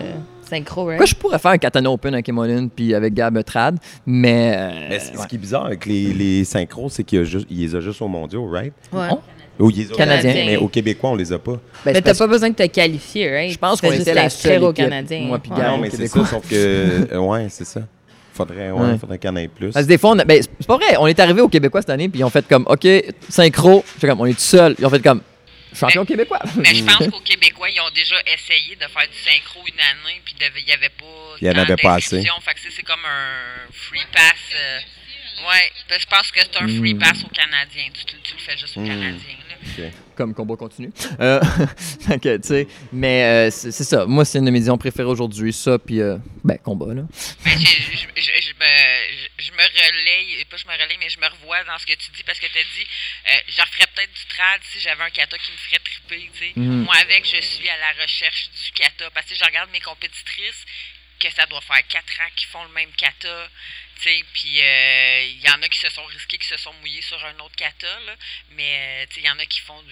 synchro, right? Quoi, je pourrais faire un katana open avec Emoline puis avec Gab Trad, mais. euh, Mais ouais. ce qui est bizarre avec les, les synchros, c'est qu'il y a juste- il les a juste aux mondiaux, right? Ouais. Oh. Ou il les a aux Canadiens. Mais aux Québécois, on les a pas. Ben, Mais t'as pas besoin de te qualifier, right? Je pense qu'on était la seule aux équipe, Canadiens. moi puis Ouais. Gab. non, mais c'est ça, sauf que. euh, ouais, c'est ça. Faudrait, ouais, Ouais. faudrait qu'il y en ait plus. Parce que des fois, on a- ben, c'est pas vrai. On est arrivé aux Québécois cette année, puis ils ont fait comme, OK, synchro. Comme, on est tout seul. Ils ont fait comme, champion québécois. Mais je [laughs] pense qu'aux Québécois, ils ont déjà essayé de faire du synchro une année, puis il n'y avait pas. Il y en avait pas assez. Fait que c'est- comme un free pass. euh, ouais, que je pense que c'est un free Mm. pass aux Canadiens. Tu, tu- tu le fais juste aux Mm. Canadiens. Là. comme combat continu. Euh, [laughs] sais, mais euh, c'est ça. Moi, c'est une de mes éditions préférées aujourd'hui, ça, puis, euh, ben, combat, là. Mais je, je, je, je me, je, je me mais je me revois dans ce que tu dis parce que tu as dit, euh, je referais peut-être du trad si j'avais un kata qui me ferait triper. tu sais. Mhm. Moi, avec, je suis à la recherche du kata parce que je regarde mes compétitrices que ça doit faire quatre ans qu'ils font le même kata. Puis euh, il y en a qui se sont risqués, qui se sont mouillés sur un autre kata, là, mais euh, il y en a qui font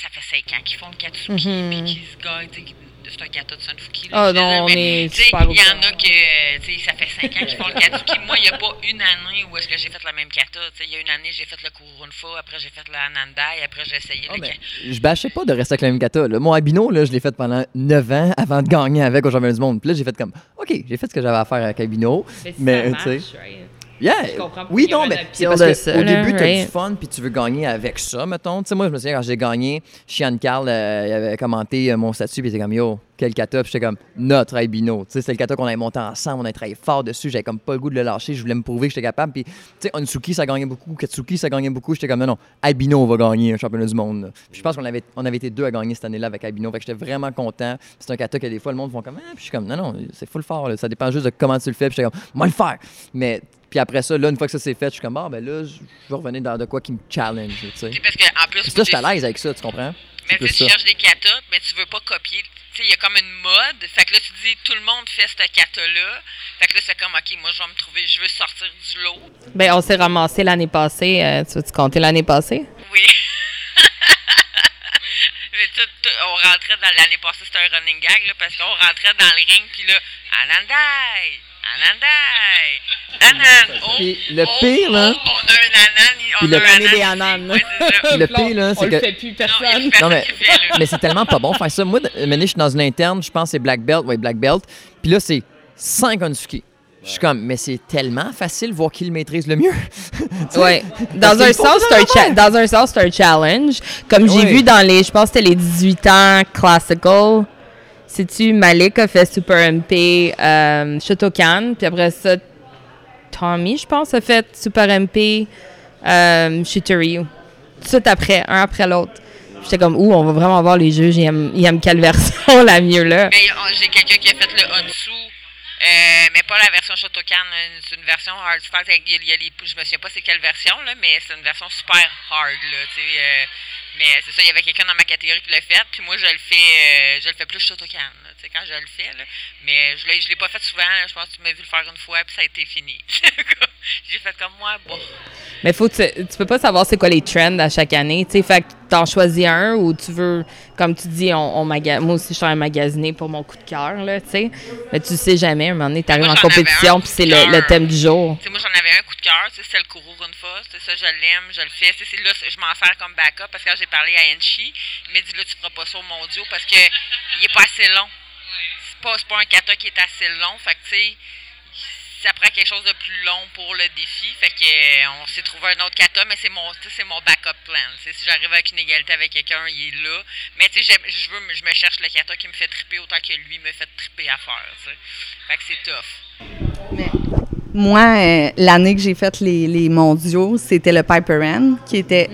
ça fait cinq ans qu'ils font le Katsuki, Mhm. puis qui se gagnent, c'est un kata de Sunfuki. là, Ah non, dire, on est tu sais, super Il y en a que, tu sais, ça fait cinq ans qu'ils font le Katsuki. Moi, il n'y a pas une année où est-ce que j'ai fait le même kata. Tu sais, il y a une année, j'ai fait le Kurunfa, après j'ai fait le Anandai, après j'ai essayé Ah, le ben, je bâchais pas de rester avec le même kata. Là. Mon Abino, là, je l'ai fait pendant 9 ans avant de gagner avec au championnat du monde. Puis là, j'ai fait comme, OK, j'ai fait ce que j'avais à faire avec Abino. Mais, si Mais, ça tu sais, marche, right? Yeah. Je comprends Oui, non, mais c'est parce que ça, au là, début, t'as right? du fun, puis tu veux gagner avec ça, mettons. Tu sais, moi, je me souviens, quand j'ai gagné, Chian Carl euh, il avait commenté euh, mon statut, puis il était comme, yo, quel kata, puis j'étais comme, notre Albino. Tu sais, c'est le kata qu'on avait monté ensemble, on a travaillé fort dessus, j'avais comme pas le goût de le lâcher, je voulais me prouver que j'étais capable. Puis, tu sais, Onsuki, ça gagnait beaucoup, Katsuki, ça gagnait beaucoup, j'étais comme, non, non, Albino, on va gagner un championnat du monde. Puis je pense qu'on avait, on avait été deux à gagner cette année-là avec Albino, fait que j'étais vraiment content. C'est un kata que des fois, le monde font comme, ah, puis je suis comme, non, non, c'est full fort, là. ça dépend juste de comment tu le fais, puis j'étais comme, moi le faire. Mais, puis après ça, là, une fois que ça c'est fait, je suis comme, ah, ben là, je vais revenir dans de quoi qui me challenge, tu sais. Parce qu'en plus, Puis ça, je suis à l'aise avec ça, tu comprends? Mais tu ça. cherches des katas, mais tu veux pas copier. Tu sais, il y a comme une mode. Fait que là, tu dis, tout le monde fait ce kata-là. Fait que là, c'est comme, OK, moi, je vais me trouver, je veux sortir du lot. Ben, on s'est ramassé l'année passée. euh, tu veux-tu compter l'année passée? Oui. [laughs] Mais tout- tout- on rentrait dans l'année passée, c'était un running gag, là, parce qu'on rentrait dans le ring, puis là, Anandai! Anandai! Anan! Oh, Puis le oh, pire, là- oh, on a un anan, on Puis a le- un L'année des anan ananes. Le pire, là, on c'est le que. fait plus, Non, personne. mais, mais c'est tellement pas bon faire ça. Moi, maintenant, je suis dans une interne, je pense que c'est Black Belt, ouais, Black Belt. Puis là, c'est 5 Onsuki. Je suis comme, mais c'est tellement facile de voir qui le maîtrise le mieux. [laughs] Ouais. Dans un, sens, un dans un sens, c'est un challenge. Comme j'ai Ouais. vu dans les, je pense que c'était les 18 ans classical. Sais-tu, Malik a fait Super MP, euh, Shotokan, puis après ça, Tommy, je pense, a fait Super MP, euh, Shitoryu. Tout après, un après l'autre. J'étais comme, ouh, on va vraiment voir les ils aiment quelle version [laughs] la mieux là. Mais j'ai quelqu'un qui a fait le Onsu, euh, mais pas la version Shotokan, euh, c'est une version hard. Je je me souviens pas c'est quelle version, là, mais c'est une version super hard. Là, euh, mais c'est ça, il y avait quelqu'un dans ma catégorie qui l'a fait, puis moi je le fais euh, je le fais plus Shotokan, tu sais, quand je le fais. Là, mais je l'ai, l'ai pas fait souvent, je pense que tu m'as vu le faire une fois, puis ça a été fini. [laughs] j'ai fait comme moi, bon. Mais faut tu, tu peux pas savoir c'est quoi les trends à chaque année, tu sais. Fait que t'en choisis un ou tu veux, comme tu dis, on, on maga- moi aussi je suis en magasiner pour mon coup de cœur, là, tu sais. Mais tu sais jamais, à un moment donné, t'arrives en un compétition puis c'est le, thème du jour. Tu sais, moi, j'en avais un coup de cœur, c'était le Kuru Runfa, c'est ça, je l'aime, je le fais. C'est là, je m'en sers comme backup parce que j'ai parlé à Enchi, il m'a dit, là, tu feras pas ça au mondiaux parce que il est pas assez long. C'est pas, c'est pas un kata qui est assez long, fait que, tu sais, ça prend quelque chose de plus long pour le défi. Fait que euh, on s'est trouvé un autre kata, mais c'est mon c'est mon backup plan. Si j'arrive avec une égalité avec quelqu'un, il est là. Mais tu sais, je veux je me cherche le kata qui me fait triper autant que lui me fait triper à faire. Fait que c'est tough. Moi, euh, l'année que j'ai fait les, les mondiaux, c'était le Piper N qui était.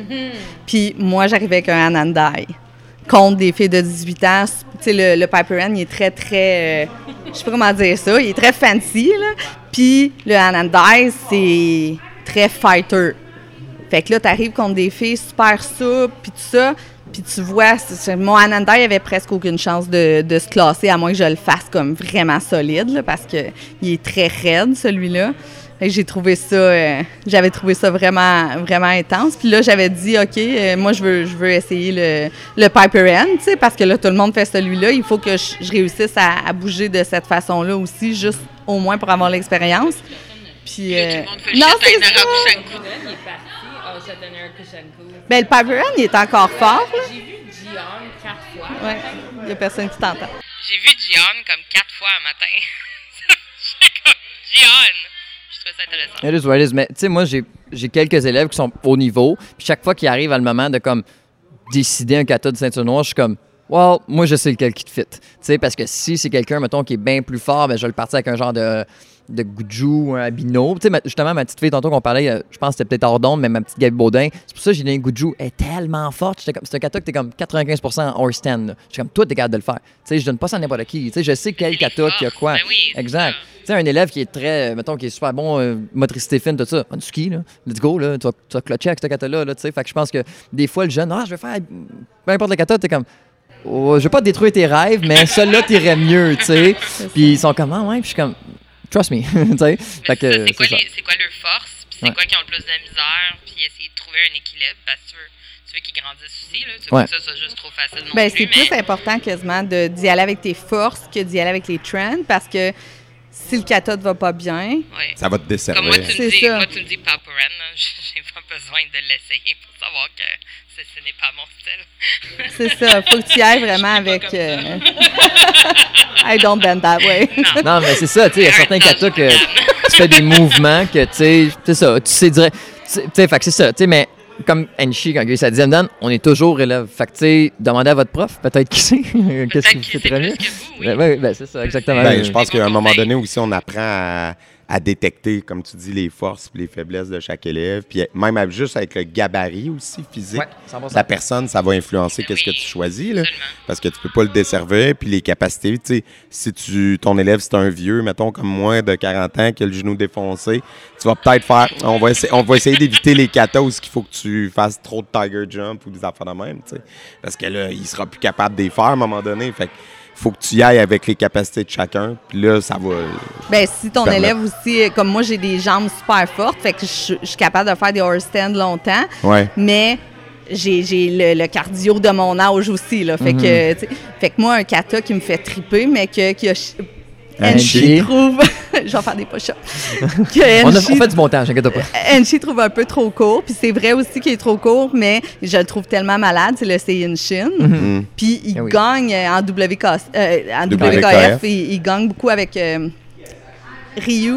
Puis moi, j'arrivais avec un Anandai contre des filles de 18 ans. Tu sais, le, le Piper N, il est très, très. euh, je sais pas comment dire ça. Il est très fancy, là. Puis le Anandai, c'est très fighter. Fait que là, t'arrives contre des filles super souples, puis tout ça. Puis tu vois, mon Ananda, il avait presque aucune chance de, de se classer, à moins que je le fasse comme vraiment solide, là, parce que il est très raide, celui-là. J'ai trouvé ça, euh, j'avais trouvé ça vraiment, vraiment intense. Puis là, j'avais dit, OK, euh, moi, je veux, je veux essayer le, le Piper End, tu sais, parce que là, tout le monde fait celui-là. Il faut que je, je réussisse à, à bouger de cette façon-là aussi, juste au moins pour avoir l'expérience. Puis, euh, le monde fait non, c'est ça. Narakushanku. Il est parti. Oh. Ben, le Piper End, il est encore fort, là. J'ai vu Gion quatre fois. Ouais, il n'y a personne qui t'entend. J'ai vu Dion comme quatre fois un matin. [laughs] J'étais comme Dion. Je trouvais ça intéressant. It is what it is. Mais tu sais, moi, j'ai quelques élèves qui sont au niveau. Puis chaque fois qu'ils arrivent à le moment de comme décider un kata de ceinture noire, je suis comme, well, moi, je sais lequel qui te fit. Tu sais, parce que si c'est quelqu'un, mettons, qui est bien plus fort, ben, je vais le partir avec un genre de de Guju ou un Abino. Tu sais, justement, ma petite fille, tantôt qu'on parlait, euh, je pense que c'était peut-être hors d'onde, mais ma petite Gabi Baudin, c'est pour ça que j'ai donné. Elle est tellement forte. C'est un kata que t'es comme 95 en horse stand. Je suis comme, toi, t'es capable de le faire. Tu sais, je donne pas ça à n'importe qui. Tu sais, je sais quel kata qui a quoi. Ben oui, exact. ça. Tu sais, un élève qui est très, euh, mettons, qui est super bon, euh, motricité fine, tout ça, on ski, là. Let's go, là. Tu vas, tu vas clutcher avec ce kata-là, là, tu sais. Fait que je pense que des fois, le jeune, ah, je vais faire peu importe le kata, t'es comme, oh, je vais pas détruire tes rêves, mais celui-là, t'irais mieux, tu sais. [laughs] Puis ils sont comme, ah, ouais, puis je suis comme, trust me, [laughs] tu sais. Fait que, c'est ça, c'est quoi, quoi leur force, puis c'est Ouais. quoi qui ont le plus de misère, puis essayer de trouver un équilibre, parce que tu veux, tu veux qu'ils grandissent aussi, là. Tu veux Ouais. que ça soit juste trop facile non Ben, c'est plus important quasiment de- d'y aller avec tes forces que d'y aller avec les trends parce que si le kata te va pas bien, ouais. Ça va te desservir. Comme moi, tu me C'est dis, ça. moi, tu me dis Papa Ren, là, [laughs] j'ai pas besoin de l'essayer pour savoir que ce, ce n'est pas mon style. c'est ça. Faut que tu y ailles vraiment Je suis pas avec. euh, [laughs] I don't bend that way. Non, mais c'est ça, tu sais, il y a certains katas que tu fais des mouvements que, tu sais, c'est ça, tu sais direct. Tu sais- tu sais, fait que c'est ça, tu sais, mais comme Enchi, quand il a eu sa dixième on est toujours élève. Fait que, tu sais, demandez à votre prof, peut-être qui sait, [laughs] qu'est-ce qui vous fait très bien. oui. Ben, ben, c'est ça, exactement. Ben, je pense qu'à un moment donné aussi, on apprend à, à détecter, comme tu dis, les forces et les faiblesses de chaque élève. Puis même avec- juste avec le gabarit aussi physique. Ouais, 100%. La personne, ça va influencer Ben qu'est-ce que tu choisis. Là, parce que tu peux pas le desservir. Puis les capacités, tu sais, si tu, ton élève, c'est un vieux, mettons comme moi, de 40 ans, qui a le genou défoncé, tu vas peut-être faire. On va, essayer, on va essayer d'éviter les katas où il faut que tu fasses trop de tiger jump ou des affaires de même. tu sais. Parce que là, il sera plus capable de les faire à un moment donné. Fait que faut que tu y ailles avec les capacités de chacun. Puis là, ça va. Ben, si ton Permettre. élève aussi, euh, comme moi, j'ai des jambes super fortes, fait que je, je suis capable de faire des horse stands longtemps, Ouais. mais j'ai le, le cardio de mon âge aussi, là. Fait, Mhm. que, tu sais, fait que moi, un kata qui me fait triper, mais que, qui a... Enchi. Enchi trouve... je vais faire des [laughs] que On, a, on fait du montage, inquiète pas. [laughs] Enchi trouve un peu trop court, puis c'est vrai aussi qu'il est trop court, mais je le trouve tellement malade, c'est le Seiyin Shin. Mm. Puis il oui. gagne euh, en, WK, euh, en WKF. WKF, il, il gagne beaucoup avec euh, Ryu.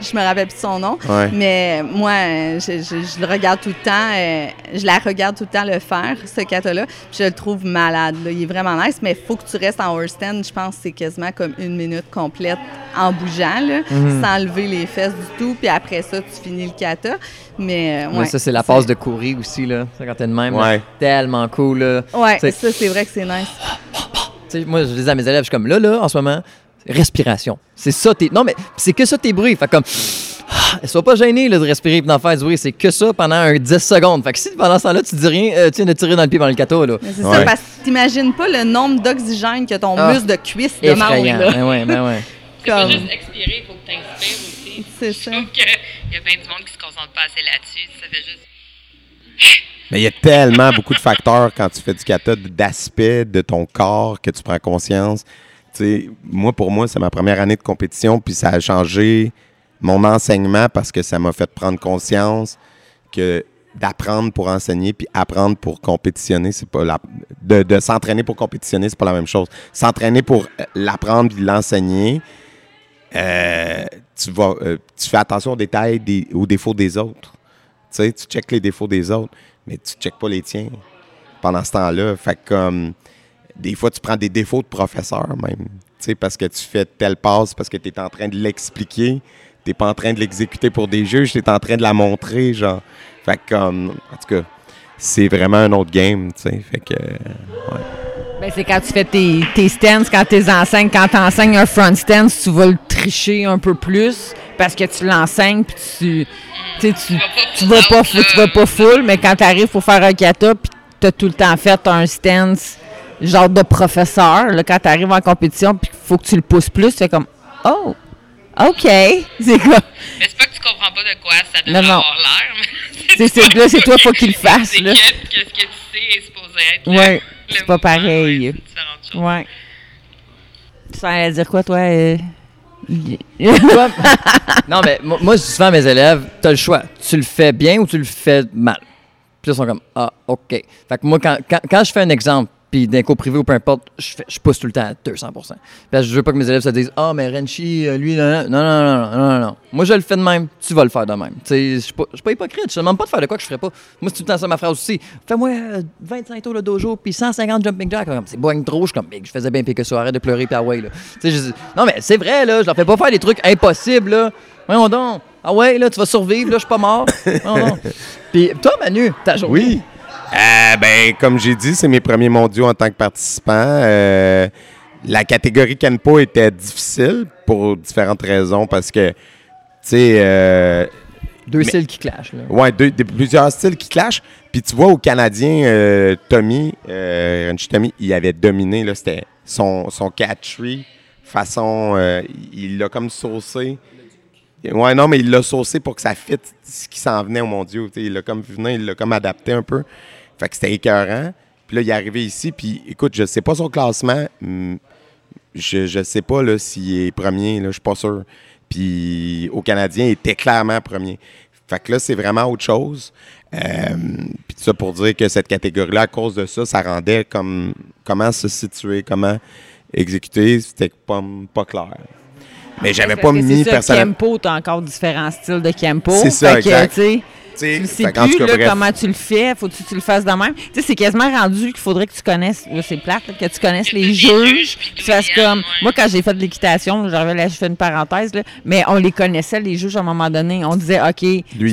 Je me rappelle plus son nom. Ouais. Mais moi, je, je- je le regarde tout le temps. euh, je la regarde tout le temps le faire, ce kata-là. Puis je le trouve malade. là. Il est vraiment nice, mais il faut que tu restes en horse stand. Je pense que c'est quasiment comme une minute complète en bougeant, là, Mhm. sans lever les fesses du tout. Puis après ça, tu finis le kata. Mais, euh, ouais, ça, c'est la phase de courir aussi, là. Ça, quand t'es de même, là, Ouais. tellement cool, là. Ouais, C'est- ça, c'est vrai que c'est nice. [gasps] Moi, je dis à mes élèves, je suis comme là, là, en ce moment, respiration. C'est ça, tes. Non, mais c'est que ça, tes bruits. Fait comme. Ah, Sois pas gêné là, de respirer et d'en faire du bruit. C'est que ça pendant un 10 secondes. Fait que si pendant ce temps-là, tu dis rien, euh, tu viens de tirer dans le pied pendant le là. Mais c'est Ouais. ça, parce que t'imagines pas le nombre d'oxygène que ton Ah. muscle de cuisse demande. Effrayant. Là. Ben ouais, ben ouais. Comme- juste expirer, il faut que tu inspires aussi. C'est Je ça. trouve qu'il y a bien du monde qui se concentre pas assez là-dessus. Ça fait juste. Mais il y a tellement beaucoup de facteurs quand tu fais du kata, d'aspects de ton corps que tu prends conscience. Moi, pour moi, c'est ma première année de compétition, puis ça a changé mon enseignement parce que ça m'a fait prendre conscience que d'apprendre pour enseigner puis apprendre pour compétitionner, c'est pas la de, de s'entraîner pour compétitionner, c'est pas la même chose. S'entraîner pour euh, l'apprendre puis l'enseigner, euh, tu, vas, euh, tu fais attention aux détails, des, aux défauts des autres. Tu sais, tu checkes les défauts des autres, mais tu checkes pas les tiens pendant ce temps-là. Fait que, comme, des fois, tu prends des défauts de professeur même. Parce que tu fais telle passe, parce que tu es en train de l'expliquer. Tu pas en train de l'exécuter pour des juges, tu es en train de la montrer, genre. Fait que, en tout cas, c'est vraiment un autre game, tu sais. Fait que, ouais. Ben, c'est quand tu fais tes, tes stands, quand tu enseignes, quand tu enseignes un front stance, tu vas le tricher un peu plus parce que tu l'enseignes puis tu, tu, tu, tu vas pas, tu vas pas full, mais quand tu arrives pour faire un kata puis tu as tout le temps fait un stance genre de professeur, là, quand tu arrives en compétition puis qu'il faut que tu le pousses plus, tu fais comme Oh, OK. [laughs] C'est quoi? Mais c'est pas que tu comprends pas de quoi ça Non, devrait non. avoir l'air. mais C'est- c'est- là, c'est toi, faut qu'il le fasse, C'est que, que ce que tu sais est supposé être. le- Ouais, le c'est pas pareil. choses. Ouais. Tu allais dire quoi, toi? euh? Non, mais moi, moi, je dis souvent à mes élèves, tu as le choix. Tu le fais bien ou tu le fais mal. Puis là, ils sont comme, ah, OK. Fait que moi, quand, quand, quand je fais un exemple, puis d'un cours privé ou peu importe, je, fais- je pousse tout le temps à 200 Parce que je veux pas que mes élèves se disent, ah, mais Renchi, euh, lui, non, non, non, non, non, non, non. Moi, je le fais de même, tu vas le faire de même. Je suis pas, pas hypocrite. Je te demande pas de faire de quoi que je ferais pas. Moi, c'est tout le temps ça ma phrase aussi. Fais-moi euh, 25 tours le dojo, puis 150 jumping jacks. Comme, C'est boigne trop. Je suis comme, Big, je faisais bien pire que ça. Arrête de pleurer, puis ah ouais, là. Je non, mais c'est vrai, là. Je leur fais pas faire des trucs impossibles, là. Voyons donc. Ah ouais, là, tu vas survivre, là, je suis pas mort. Voyons donc. [laughs] Puis toi, Manu, ta journée? Oui. Euh, ben, comme j'ai dit, c'est mes premiers mondiaux en tant que participant. Euh, la catégorie Kenpo était difficile pour différentes raisons parce que, tu sais, euh, Deux Mais- styles qui clashent, là. ouais, deux, des- plusieurs styles qui clashent. Puis tu vois, au Canadien, Tommy, Tommy, il avait dominé, c'était son, son catchery, façon, il l'a comme saucé. Ouais, non, mais il l'a saucé pour que ça fitte ce qui s'en venait au mondiaux. Il l'a comme venir, il l'a comme adapté un peu. Fait que c'était écœurant. Puis là, il est arrivé ici, puis écoute, je sais pas son classement. Je, je sais pas là, s'il est premier, là, je suis pas sûr. Puis au Canadien, il était clairement premier. Fait que là, c'est vraiment autre chose. Euh, puis tout ça pour dire que cette catégorie-là, à cause de ça, ça rendait comme comment se situer, comment exécuter, c'était pas, pas clair. Mais j'avais pas mis personnellement. Kempo, t'as encore différents styles de Kempo. C'est ça, Fait exact. Tu sais, plus cas, là, bref. comment tu le fais, faut que tu, tu le fasses de même. Tu sais, c'est quasiment rendu qu'il faudrait que tu connaisses, là, c'est plate, là, que tu connaisses les juges, tu fasses comme. ouais. Moi, quand j'ai fait de l'équitation, genre, là, je fais une parenthèse, là, mais on les connaissait, les juges, à un moment donné. On disait, OK,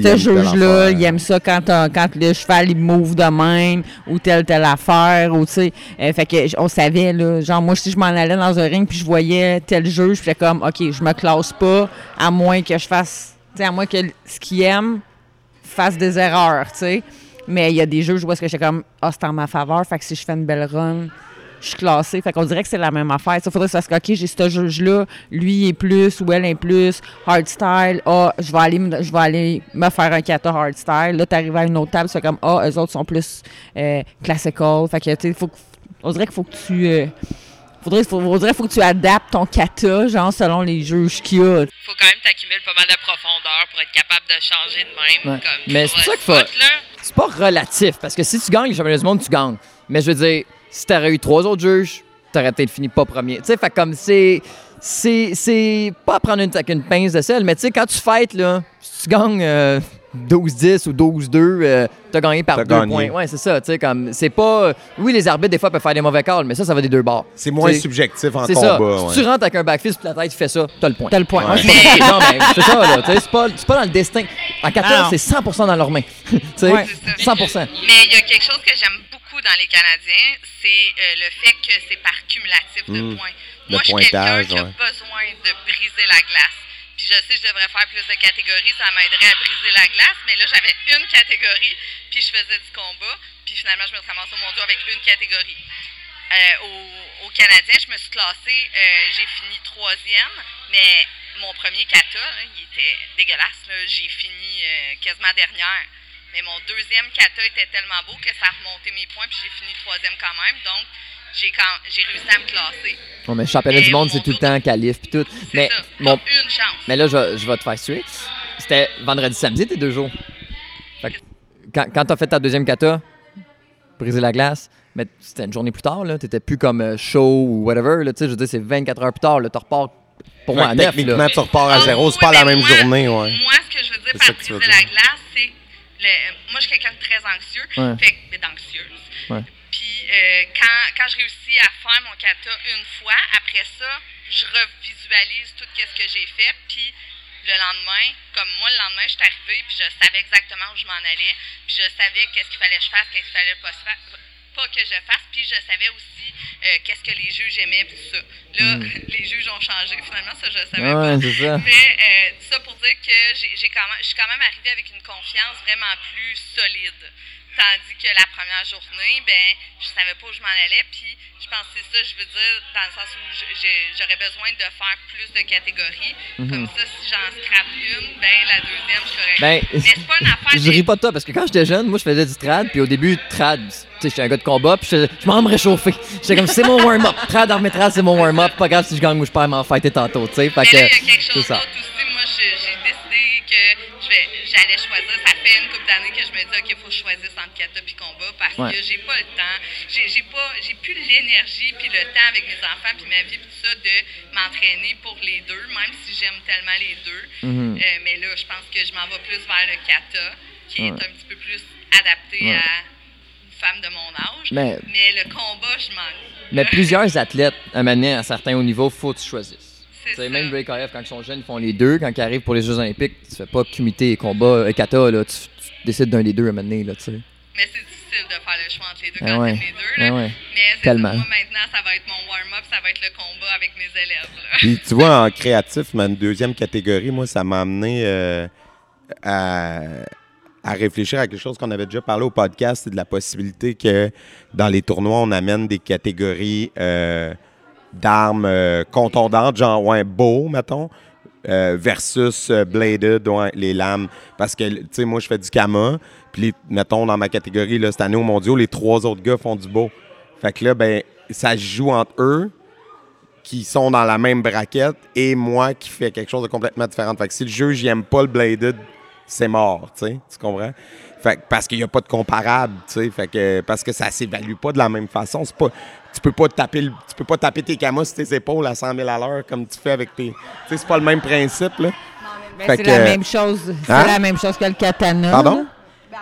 ce juge-là, il aime ça quand, t'as- quand le cheval, il move de même, ou telle, telle affaire, ou tu sais. Euh, fait que, on savait, là, genre, moi, si je m'en allais dans un ring, puis je voyais tel juge, puis comme, OK, je me classe pas, à moins que je fasse, tu sais, à moins que ce qu'il aime, fasse des erreurs, tu sais. Mais il y a des juges où est-ce que j'étais comme, ah, c'est en ma faveur, fait que si je fais une belle run, je suis classée. Fait qu'on dirait que c'est la même affaire. Il faudrait que ça se OK, j'ai ce juge-là, lui est plus ou elle est plus, hardstyle, ah, je vais aller, je vais aller me faire un kata hardstyle. Là, t'arrives à une autre table, c'est comme, ah, eux autres sont plus euh, classical. Fait que, tu sais, faut on dirait qu'il faut que tu. euh, faudrait, qu'il faut que tu adaptes ton kata, genre, selon les juges qu'il y a. faut quand même t'accumuler pas mal de profondeur pour être capable de changer de même. Ouais. Comme, Mais c'est ça qu'il faut-. C'est pas relatif, parce que si tu gagnes les championnats du monde, tu gagnes. Mais je veux dire, si t'aurais eu trois autres juges, t'aurais peut-être fini pas premier. Tu sais, fait comme c'est. C'est, c'est pas à prendre une, avec une pince de sel, mais tu sais, quand tu fêtes, là, si tu gagnes euh, 12-10 ou 12-2, euh, t'as gagné par deux gagné. points. Ouais, c'est ça, tu sais, comme, c'est pas... Oui, les arbitres, des fois, peuvent faire des mauvais calls, mais ça, ça va des deux bords. C'est moins T'sais, subjectif en C'est combat. ça. ouais. Si tu rentres avec un backfist puis la tête fait ça, t'as le point. T'as le point. Ouais. C'est pas- non, mais c'est ça, là. tu sais, C'est pas, c'est pas dans le destin. En 14, Ah non. c'est 100 dans leurs mains. [laughs] Tu sais, Ouais. 100 Mais il y a quelque chose que j'aime beaucoup dans les Canadiens, c'est euh, le fait que c'est par cumulatif de Mm. points. Le Moi, je suis quelqu'un pointage, qui a ouais. besoin de briser la glace. Puis je sais que je devrais faire plus de catégories, ça m'aiderait à briser la glace, mais là, j'avais une catégorie, puis je faisais du combat, puis finalement, je me suis ramassée au mondial avec une catégorie. Euh, au, au Canadien, je me suis classée, euh, j'ai fini troisième, mais mon premier kata, il était dégueulasse. J'ai fini euh, quasiment dernière. Mais mon deuxième kata était tellement beau que ça a remonté mes points, puis j'ai fini troisième quand même. Donc, j'ai quand- j'ai réussi à me classer. Ouais, mais championnat Mais du monde, mon c'est tout le temps qualif puis tout. Mais, ça. mon, T'as une chance. mais là, je, vais- je vais te faire suer. C'était vendredi, samedi, tes deux jours. Fait que quand quand t'as fait ta deuxième kata, briser la glace, mais c'était une journée plus tard, là. T'étais plus comme euh, chaud ou whatever, là. Tu sais, je veux dire, c'est 24 heures plus tard, là. T'en repars pour moi, à neuf, techniquement, là. tu repars à Ah, zéro. C'est pas la même moi- journée, ouais. Moi, ce que je veux dire C'est par briser la glace, c'est. le- moi, je suis quelqu'un de très anxieux. Ouais. Fait que- d'anxieuse. Ouais. Euh, quand, quand je réussis à faire mon kata une fois, après ça, je revisualise tout ce que j'ai fait. Puis, le lendemain, comme moi, le lendemain, je suis arrivée, puis je savais exactement où je m'en allais. Puis, je savais qu'est-ce qu'il fallait que je fasse, qu'est-ce qu'il fallait pas, se pas que je fasse. Puis, je savais aussi euh, qu'est-ce que les juges aimaient, puis tout ça. Là, [laughs] les juges ont changé, finalement, ça, je le savais pas. Ouais, c'est ça. Mais euh, ça pour dire que j'ai j'ai quand même, je suis quand même arrivée avec une confiance vraiment plus solide. Tandis que la première journée, ben, je savais pas où je m'en allais. Puis je pense que c'est ça, je veux dire, dans le sens où j'aurais besoin de faire plus de catégories. Comme ça, si j'en scrape une, ben, la deuxième, je serais. Mhm. Ben, Mais c'est pas une affaire. Je ris pas de toi parce que quand j'étais jeune, moi je faisais du trad, puis au début, trad, tu sais, j'étais un gars de combat, puis je, je m'en me réchauffer. J'étais comme, c'est mon warm-up. [laughs] Trad, armée trad, c'est mon warm-up. Pas grave si je gagne ou je perds, m'en fighter tantôt, tu sais. Fait que, c'est ça. d'autre aussi. Moi, je- j'ai j'allais choisir. Ça fait une couple d'années que je me dis, OK, il faut choisisse entre kata puis combat parce Ouais. que j'ai pas le temps. J'ai j'ai pas, j'ai plus l'énergie puis le temps avec mes enfants puis ma vie puis tout ça de m'entraîner pour les deux, même si j'aime tellement les deux. Mhm. Euh, mais là, je pense que je m'en vais plus vers le kata, qui est un petit peu plus adapté Ouais. à une femme de mon âge. Mais- Mais le combat, je m'en. Mais plusieurs athlètes, à mener à certains hauts niveaux, faut que tu choisisses. C'est même Ray Kayev, quand ils sont jeunes, ils font les deux. Quand ils arrivent pour les Jeux Olympiques, tu fais pas comité et combat et kata, là, tu, tu décides d'un des deux à mener, là, tu sais. Mais c'est difficile de faire le choix entre les deux Ah quand ouais. les deux. Ah Là. ouais. Mais c'est Tellement. ça, moi maintenant, ça va être mon warm-up, ça va être le combat avec mes élèves. Là. Puis tu vois, en créatif, ma deuxième catégorie, moi, ça m'a amené euh, à, à réfléchir à quelque chose qu'on avait déjà parlé au podcast, c'est de la possibilité que dans les tournois, on amène des catégories euh, d'armes euh, contondantes, genre ouais, beau, mettons, euh, versus euh, bladed, ouais, les lames. Parce que, tu sais, moi, je fais du kama, puis mettons, dans ma catégorie, là, cette année au mondiaux, les trois autres gars font du beau. Fait que là, ben, ça se joue entre eux qui sont dans la même braquette et moi qui fais quelque chose de complètement différent. Fait que si le juge n'aime pas le bladed, c'est mort, tu sais, tu comprends? Fait que parce qu'il n'y a pas de comparable, tu sais, fait que parce que ça s'évalue pas de la même façon, c'est pas tu peux pas taper le- tu peux pas taper tes camas sur tes épaules à 100 000 à l'heure comme tu fais avec tes tu sais c'est pas le même principe là. Ben, c'est la même chose. C'est Hein? la même chose que le katana. Pardon? là.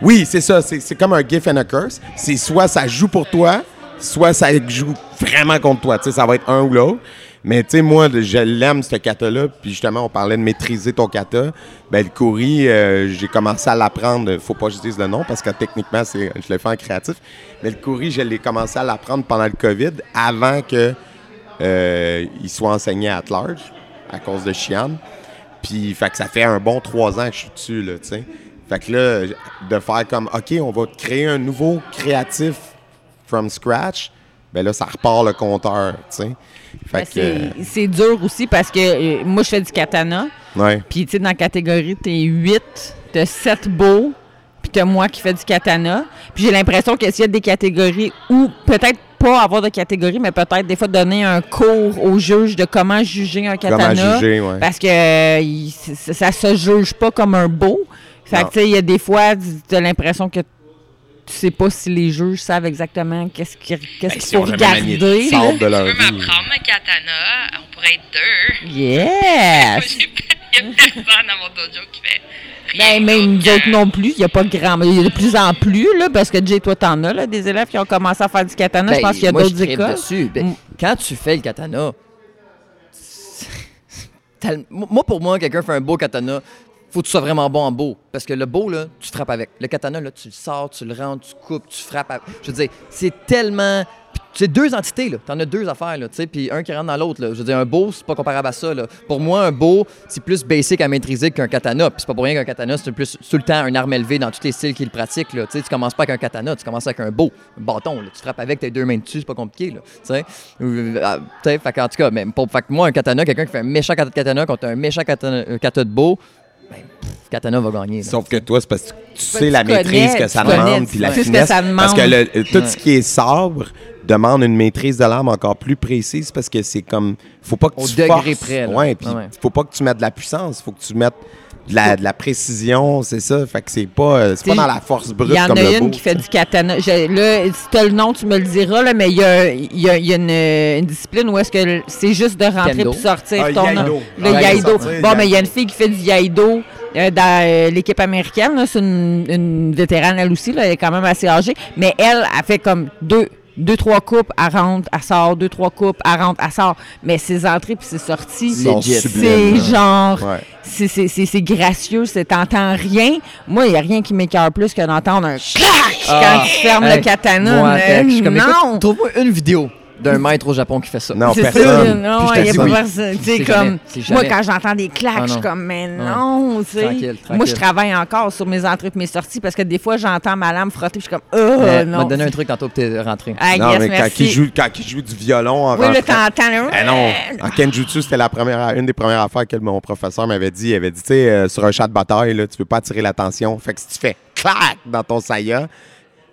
Oui, c'est ça. C'est c'est comme un gift and a curse. C'est soit ça joue pour toi, soit ça joue vraiment contre toi. Tu sais, ça va être un ou l'autre. Mais tu sais, moi, je l'aime, ce kata-là. Puis justement, on parlait de maîtriser ton kata. Ben, le kuri, euh, j'ai commencé à l'apprendre. Faut pas que je dise le nom parce que techniquement, je l'ai fait en créatif. Mais le kuri, je l'ai commencé à l'apprendre pendant le COVID avant que euh, soit enseigné à large à cause de Chian. Puis, fait que ça fait un bon trois ans que je suis dessus, là, tu sais. Fait que là, de faire comme, OK, on va créer un nouveau créatif from scratch, ben là, ça repart le compteur, tu sais. Ben, que, c'est- dur aussi parce que euh, moi, je fais du katana. ouais. Puis, tu sais, dans la catégorie, t'es 8, t'as 7 beaux, puis t'as moi qui fais du katana. Puis j'ai l'impression que s'il y a des catégories où peut-être pas avoir de catégorie, mais peut-être des fois donner un cours aux juges de comment juger un Comment katana. juger, ouais. Parce que euh, il- c- ça se juge pas comme un beau. Fait que, tu sais, il y a des fois, tu as l'impression que tu sais pas si les juges savent exactement qu'est-ce qu'ils qu'est-ce Ben, qu'il faut regarder. de leur Tu veux vie. m'apprendre un katana? On pourrait être deux. Yes! [laughs] Il y a personne dans mon dojo qui fait. Ben, rien même nous d'autre autres que- non plus. Il n'y a pas grand. Il y a de plus en plus, là, parce que Jay, toi, t'en as, là, des élèves qui ont commencé à faire du katana. je Ben, pense qu'il y a d'autres écoles. dessus. Ben, Mm. Quand tu fais le katana, [laughs] moi, pour moi, quelqu'un fait un beau katana, faut que tu sois vraiment bon en beau. Parce que le beau, là, tu frappes avec. Le katana, là, tu le sors, tu le rentres, tu coupes, tu frappes. avec. Je veux dire, c'est tellement. C'est deux entités, là. T'en as deux affaires, là, tu sais, puis un qui rentre dans l'autre, là. Je veux dire, un beau, c'est pas comparable à ça, là. Pour moi, un beau, c'est plus basic à maîtriser qu'un katana. Puis c'est pas pour rien qu'un katana, c'est plus tout le temps un arme élevée dans tous les styles qu'il pratique, là. Tu sais, tu commences pas avec un katana, tu commences avec un beau, un bâton, là. Tu frappes avec tes deux mains dessus, c'est pas compliqué, là. Tu sais. Euh, ah, qu'en tout cas, même pour, que moi, un katana, quelqu'un qui fait un méchant katana contre un méchant katana, euh, kata de beau, ben, katana va gagner, là. Sauf que toi, c'est parce que tu sais tu la connais, maîtrise que ça connais, demande, la que finesse. ça demande. Parce que le- euh, tout Ouais. ce qui est sabre demande une maîtrise de l'arme encore plus précise parce que c'est comme. Faut pas que Au tu degré forces. près, là. Ouais, puis Ah ouais. faut pas que tu mettes de la puissance. Faut que tu mettes de la, de la précision, c'est ça. Fait que c'est pas, euh, c'est pas dans la force brute Il y en comme a le une beau, qui fait du katana. Je- là, si t'as le nom, tu me le diras, là, mais il y a, il y a- y a une, une discipline où est-ce que c'est juste de rentrer puis sortir Ah, ton Yaido. Le Ah, Yaido. sortir, Bon, mais il y a une fille qui fait du Yaido euh, dans euh, l'équipe américaine. là. C'est une, une vétérane, elle aussi. Là, elle est quand même assez âgée. Mais elle, elle fait comme deux. Deux, trois coupes, elle rentre, elle sort. Deux, trois coupes, elle rentre, elle sort. Mais ses entrées puis ses sorties, c'est genre. Ouais. C'est- C'est c'est- c'est gracieux, c'est t'entends rien. Moi, il n'y a rien qui m'écœure plus que d'entendre un clac quand tu fermes Hey, le katana. moi, mais je suis comme, non! Trouve-moi une vidéo d'un maître au Japon qui fait ça. Non, personne. non, il y a pas oui. personne. Comme, moi, quand j'entends des claques, Ah, je suis comme, mais Ah. non, tu sais. Moi, je travaille encore sur mes entrées et mes sorties parce que des fois, j'entends ma lame frotter puis je suis comme, oh, Mais non. m'a donné un truc tantôt que t'es rentré. Ah, Non, yes, mais quand merci. il, joue, quand il joue du violon en Oui, là, t'entends le... Eh non, en Kenjutsu, c'était la première, une des premières affaires que mon professeur m'avait dit. Il avait dit, tu sais, euh, sur un chat de bataille, là, tu peux pas attirer l'attention. Fait que si tu fais clac dans ton saya,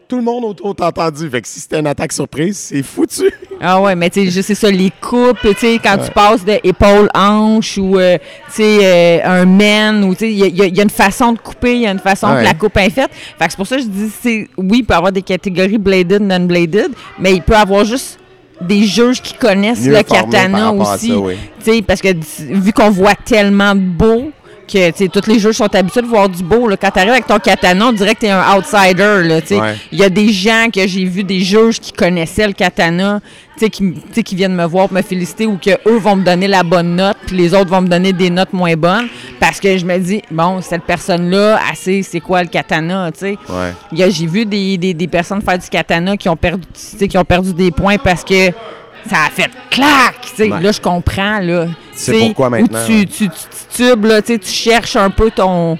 tout le monde autour t'a entendu. Fait que si c'était une attaque surprise, c'est foutu. [laughs] Ah ouais, mais tu sais, sais ça, les coupes, tu sais, quand tu passes de épaule-hanche ou, euh, tu sais, euh, un men, ou tu sais, il y, a- y y une façon de couper, il y a une façon Ouais. que la coupe est faite. Fait que c'est pour ça que je dis, c'est, oui, il peut y avoir des catégories bladed, non-bladed, mais il peut y avoir juste des juges qui connaissent Mieux le katana aussi. ça, oui. Tu sais, parce que vu qu'on voit tellement de beau, que tous les juges sont habitués de voir du beau. Là. Quand tu arrives avec ton katana, on dirait que tu es un outsider. Ouais. Il y a des gens que j'ai vu, des juges qui connaissaient le katana, tu sais, qui, viennent me voir pour me féliciter ou que eux vont me donner la bonne note, puis les autres vont me donner des notes moins bonnes. Parce que je me dis, bon, cette personne-là, assez, c'est quoi le katana, tu. Ouais. J'ai vu des, des, des personnes faire du katana qui ont perdu, qui ont perdu des points parce que ça a fait clac. Ouais. Là, je comprends. Là, sais, pourquoi maintenant, Où tu, tu, tu titubes, là, tu cherches un peu ton.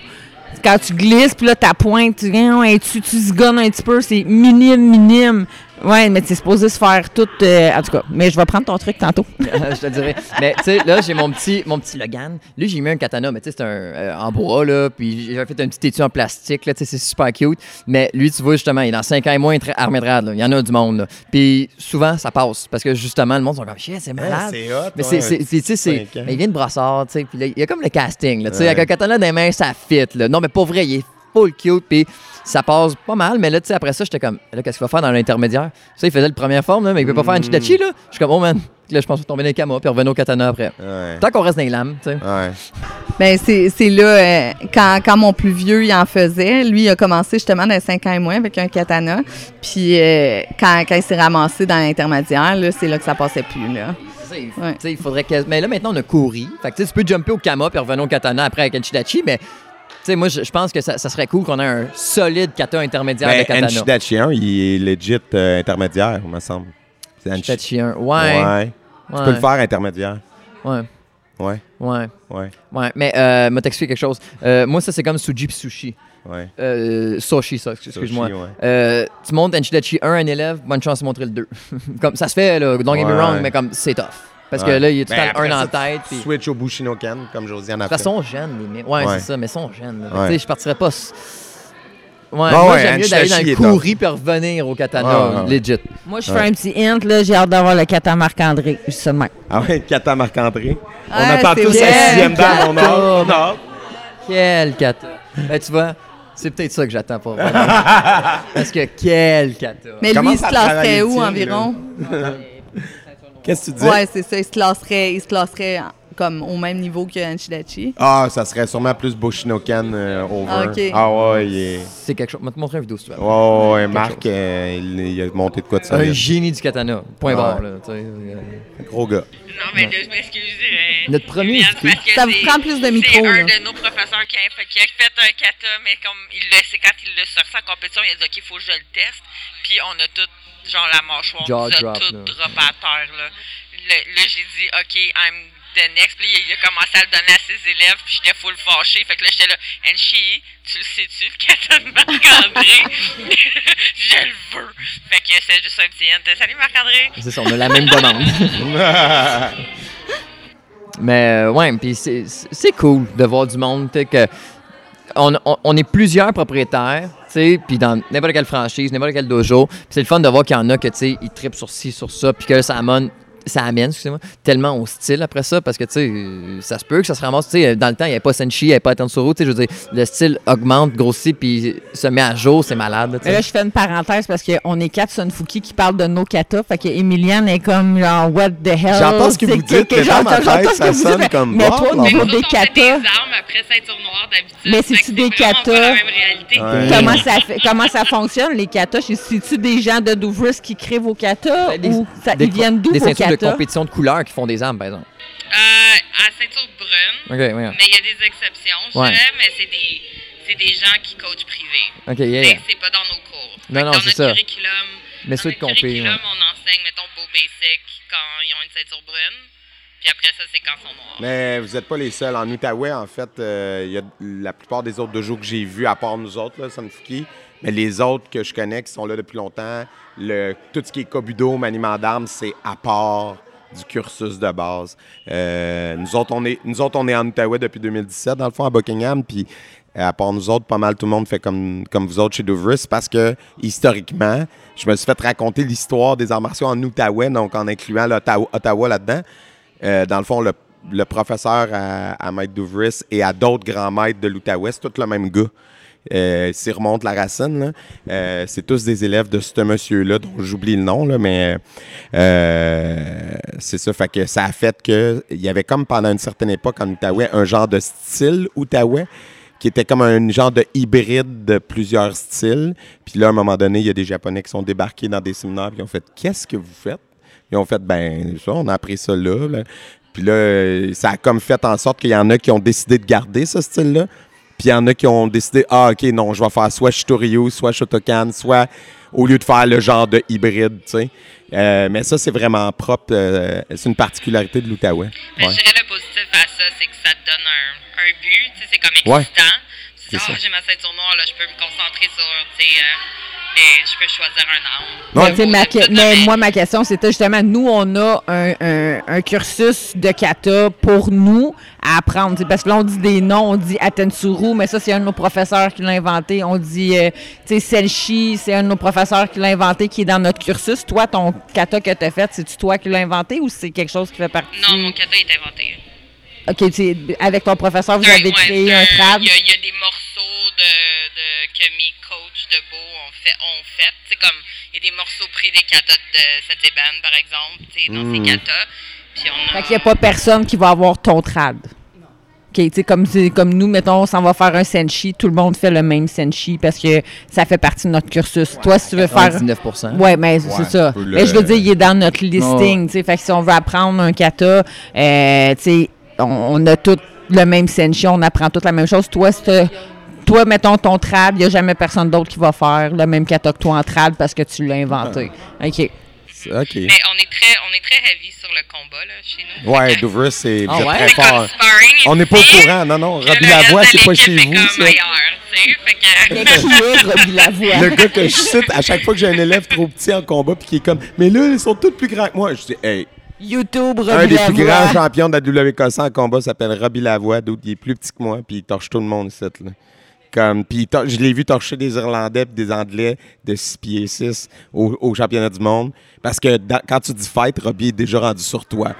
Quand tu glisses, puis là, ta pointe, tu, viens, tu, tu zigonnes un petit peu, c'est minime, minime. Ouais, mais c'est supposé se faire tout. euh, en tout cas, mais je vais prendre ton truc tantôt. [laughs] je te dirais. Mais tu sais, là, j'ai mon petit, mon petit Logan. Lui, j'ai mis un katana, mais tu sais, c'est un euh, en bois, là. Puis j'ai fait un petit étui en plastique, là. Tu sais, c'est super cute. Mais lui, tu vois, justement, il est dans 5 ans et moins très armé de rad, là. Il y en a du monde, là. Puis souvent, ça passe. Parce que justement, le monde sont comme, shit, c'est malade. c'est hot. Mais ouais, c'est, c'est, tu il vient de brassard, tu sais, puis là, il y a comme le casting, là, tu sais, Ouais. avec un katana dans les mains, ça fit, là. Non, mais pas vrai, il est full cute, puis ça passe pas mal, mais là, tu sais, après ça, j'étais comme, là, qu'est-ce qu'il va faire dans l'intermédiaire? Ça, il faisait le première forme, là, mais il peut pas faire un chidachi, là. Je suis comme, oh man, là, je pense qu'on va tomber dans les kamas, puis revenir au katana après. Ouais. Tant qu'on reste dans les lames, tu sais. Ouais. Ben c'est c'est là, euh, quand, quand mon plus vieux, il en faisait, lui, il a commencé justement dans les 5 ans et moins avec un katana. Puis euh, quand, quand il s'est ramassé dans l'intermédiaire, là, c'est là que ça passait plus, là. Tu sais, il- Ouais. tu sais, il faudrait que. Mais là, maintenant, on a couru. Fait que tu sais, tu peux jumper au kama, puis revenir au katana après avec un chidachi, mais. Sais, moi, je je pense que ça, ça serait cool qu'on ait un solide kata intermédiaire de Ben, katana. Enchidachi 1, il est legit euh, intermédiaire, il me semble. C'est Enchi- Chidachi 1. Ouais. Ouais. Tu peux le faire intermédiaire. Ouais. Ouais. Ouais. Ouais. Ouais. Mais, euh, m'a t'expliquer quelque chose. Euh, moi, ça, c'est comme Suji Sushi. Ouais. Euh, sushi, ça, excuse-moi. Ouais. Euh, tu montes Enchidachi 1 à un élève, bonne chance de montrer le 2. [laughs] comme ça se fait, là, don't get me Ouais. wrong, mais comme c'est tough. Parce que là, il y a tout le temps après un en tête. puis- Switch au Bushinoken, comme Josiane a De fait. toute façon, jeune, limite. Ouais, Ouais. c'est ça, mais sont jeunes. Tu sais, je partirais pas. Ouais, moi, ouais, j'aime mieux d'aller dans est le courri puis revenir au katana, Ouais, ouais, ouais. legit. Moi, je Ouais. fais un petit hint, là, j'ai hâte d'avoir le kata Marc-André. Juste ça de même. Ah ouais, Kata Marc-André. On attend tous la sixième dame, on a. Quel kata. Ben, tu vois, c'est peut-être ça que j'attends pour. [laughs] Parce que quel kata. Mais lui, il se à classerait où le environ? Qu'est-ce que tu disais? Ouais, c'est ça. Il se classerait, il se classerait comme au même niveau que Anchidachi. Ah, ça serait sûrement plus Bushinoken euh, over. Ah. Ah ouais, il est... C'est quelque chose. Je vais te montrer une vidéo si tu veux. Ouais, ouais, Marc, euh, il, il a monté de quoi de ça. Un génie du katana. Point barre, là. tu sais, euh. Gros gars. Non, mais je m'excuse. euh, Notre premier Ça vous prend plus de micro, C'est un de nos professeurs qui a, fait, qui a fait un kata, mais comme il le, c'est quand il l'a sorti en compétition, il a dit OK, il faut que je le teste. Puis on a tout, genre la mâchoire, Jaw nous a drop, tout là. drop à terre. Là, là, là, j'ai dit OK, I'm the next. Puis il a commencé à le donner à ses élèves, puis j'étais full fâché. Fait que là, j'étais là, Enchi, tu le sais-tu, le kata de Marc-André [laughs] Je le veux. Fait que c'est juste un petit hint. Salut Marc-André. C'est ça, on a la même demande. [laughs] Mais euh, ouais, puis c'est- c'est c'est cool de voir du monde, tu sais, que on, est plusieurs propriétaires, tu sais, puis dans n'importe quelle franchise, n'importe quel dojo, c'est le fun de voir qu'il y en a que, tu sais, ils trippent sur ci, sur ça, puis que ça amène ça amène, excusez-moi, tellement au style après ça, parce que, tu sais, euh, ça se peut que ça se ramasse, tu sais, dans le temps, il n'y avait pas Senshi, il n'y avait pas Tensuro, tu sais, je veux dire, le style augmente, grossit, puis se met à jour, c'est malade, là, là, je fais une parenthèse parce qu'on est quatre Sunfuki qui parlent de nos katas. Fait que Emilienne est comme genre, what the hell? J'entends ce que C'est vous dites, que- mais dans ma tête, ça sonne dites, comme Mais toi, au niveau des katas, armes après ceinture noire d'habitude. Mais c'est-tu des katas? comment ça, fait, comment ça fonctionne, les katas? C'est-tu des gens de Douvres qui créent vos katas? Des- ou ça, Des, ils viennent d'où vos ceintures de katas? compétition de couleurs qui font des armes, par exemple. Euh, à ceinture brune, OK, ouais. mais il y a des exceptions, je Ouais. dirais, mais c'est des, c'est des gens qui coachent privé. OK, yeah, Mais yeah. c'est pas dans nos cours. Non, non, c'est ça. curriculum, Mais dans ceux de notre curriculum, ouais. on enseigne, mettons, beau basic quand ils ont une ceinture brune. Puis après ça, c'est quand ils sont noirs. Mais vous n'êtes pas les seuls. En Outaouais, en fait, euh, il y a la plupart des autres dojos que j'ai vus, à part nous autres, là, Sunfuki, mais les autres que je connais qui sont là depuis longtemps, le, tout ce qui est Kobudo, maniement d'armes, c'est à part du cursus de base. Euh, nous, autres, on est, nous autres, on est en Outaouais depuis 2017, dans le fond, à Buckingham, puis euh, à part nous autres, pas mal tout le monde fait comme, comme vous autres chez Douvres, parce que, historiquement, je me suis fait raconter l'histoire des arts martiaux en Outaouais, donc en incluant Ottawa là-dedans. Euh, dans le fond, le, professeur à, à Maître Douvris et à d'autres grands maîtres de l'Outaouais, c'est tout le même gars. Euh, S'il remonte la racine, euh, c'est tous des élèves de ce monsieur-là, dont j'oublie le nom, mais euh, c'est ça. Fait que ça a fait que il y avait comme pendant une certaine époque en Outaouais un genre de style Outaouais qui était comme un genre de hybride de plusieurs styles. Puis là, à un moment donné, il y a des Japonais qui sont débarqués dans des séminaires et ont fait Qu'est-ce que vous faites? Ils ont fait Ben, ça, on a appris ça là. là. Puis là, ça a comme fait en sorte qu'il y en a qui ont décidé de garder ce style-là. Puis il y en a qui ont décidé Ah, OK, non, je vais faire soit Shitoryu, soit Shotokan, soit au lieu de faire le genre de hybride, tu sais. Euh, mais ça, c'est vraiment propre. euh, c'est une particularité de l'Outaouais. Ouais. je dirais le positif à ça, c'est que ça te donne un, un but, tu sais, c'est comme Ouais. excitant. Tu dis, ah, ça. j'ai ma ceinture noire, là, je peux me concentrer sur, tu sais, euh, les- je peux choisir un. Mais, ma que- mais ça, moi, ma question, c'était justement, nous, on a un, un- un cursus de kata pour nous à apprendre. Parce que là, on dit des noms, on dit Atensuru, mais ça, c'est un de nos professeurs qui l'a inventé. On dit, euh, tu sais, Selchi, c'est un de nos professeurs qui l'a inventé, qui est dans notre cursus. Toi, ton kata que tu as fait, c'est-tu toi qui l'as inventé ou c'est quelque chose qui fait partie? Non, mon kata est inventé. OK, tu sais, avec ton professeur, vous Ouais, avez ouais, créé c'est un trad. Il y, a- il y a des morceaux de, de- que mes coachs de beau ont fait. Ont fait. C'est comme, il y a des morceaux pris des katas de Sateban, par exemple, tu sais, dans Mm. ces katas. Puis on a... Fait qu'il n'y a pas personne qui va avoir ton trad. Comme, c'est- comme nous, mettons, on s'en va faire un senshi, tout le monde fait le même senshi parce que ça fait partie de notre cursus. Toi, si tu veux faire. 99 Ouais, mais Ouais, c'est ça. le- Mais je veux dire, il est dans notre listing, tu sais. Fait que si on veut apprendre un kata, euh, tu sais, on, on a tout le même senshi, on apprend toute la même chose. Toi, si t'as- toi, mettons ton trad, il n'y a jamais personne d'autre qui va faire le même kata que toi en trad parce que tu l'as inventé. OK. OK. Mais on est très, on est très heavy sur le combat, là, chez nous. Ouais, Douvres, c'est Ah ouais? très c'est fort. On n'est pas au courant, non, non. Robbie Lavoie, c'est pas chez vous, comme ça. ailleurs, tu sais. Fait que... [laughs] Qui est Robbie Lavoie? Le gars que je cite à chaque fois que j'ai un élève trop petit en combat puis qui est comme Mais là, ils sont tous plus grands que moi. Je dis Hey, YouTube, Robbie un des plus grands champions de la WKC en combat s'appelle Robbie Lavoie, d'autres il est plus petit que moi puis il torche tout le monde ici. Là. Comme, puis je l'ai vu torcher des Irlandais et des Anglais de 6 pieds 6 au, au championnat du monde. Parce que dans- quand tu dis fight, Robbie est déjà rendu sur toi.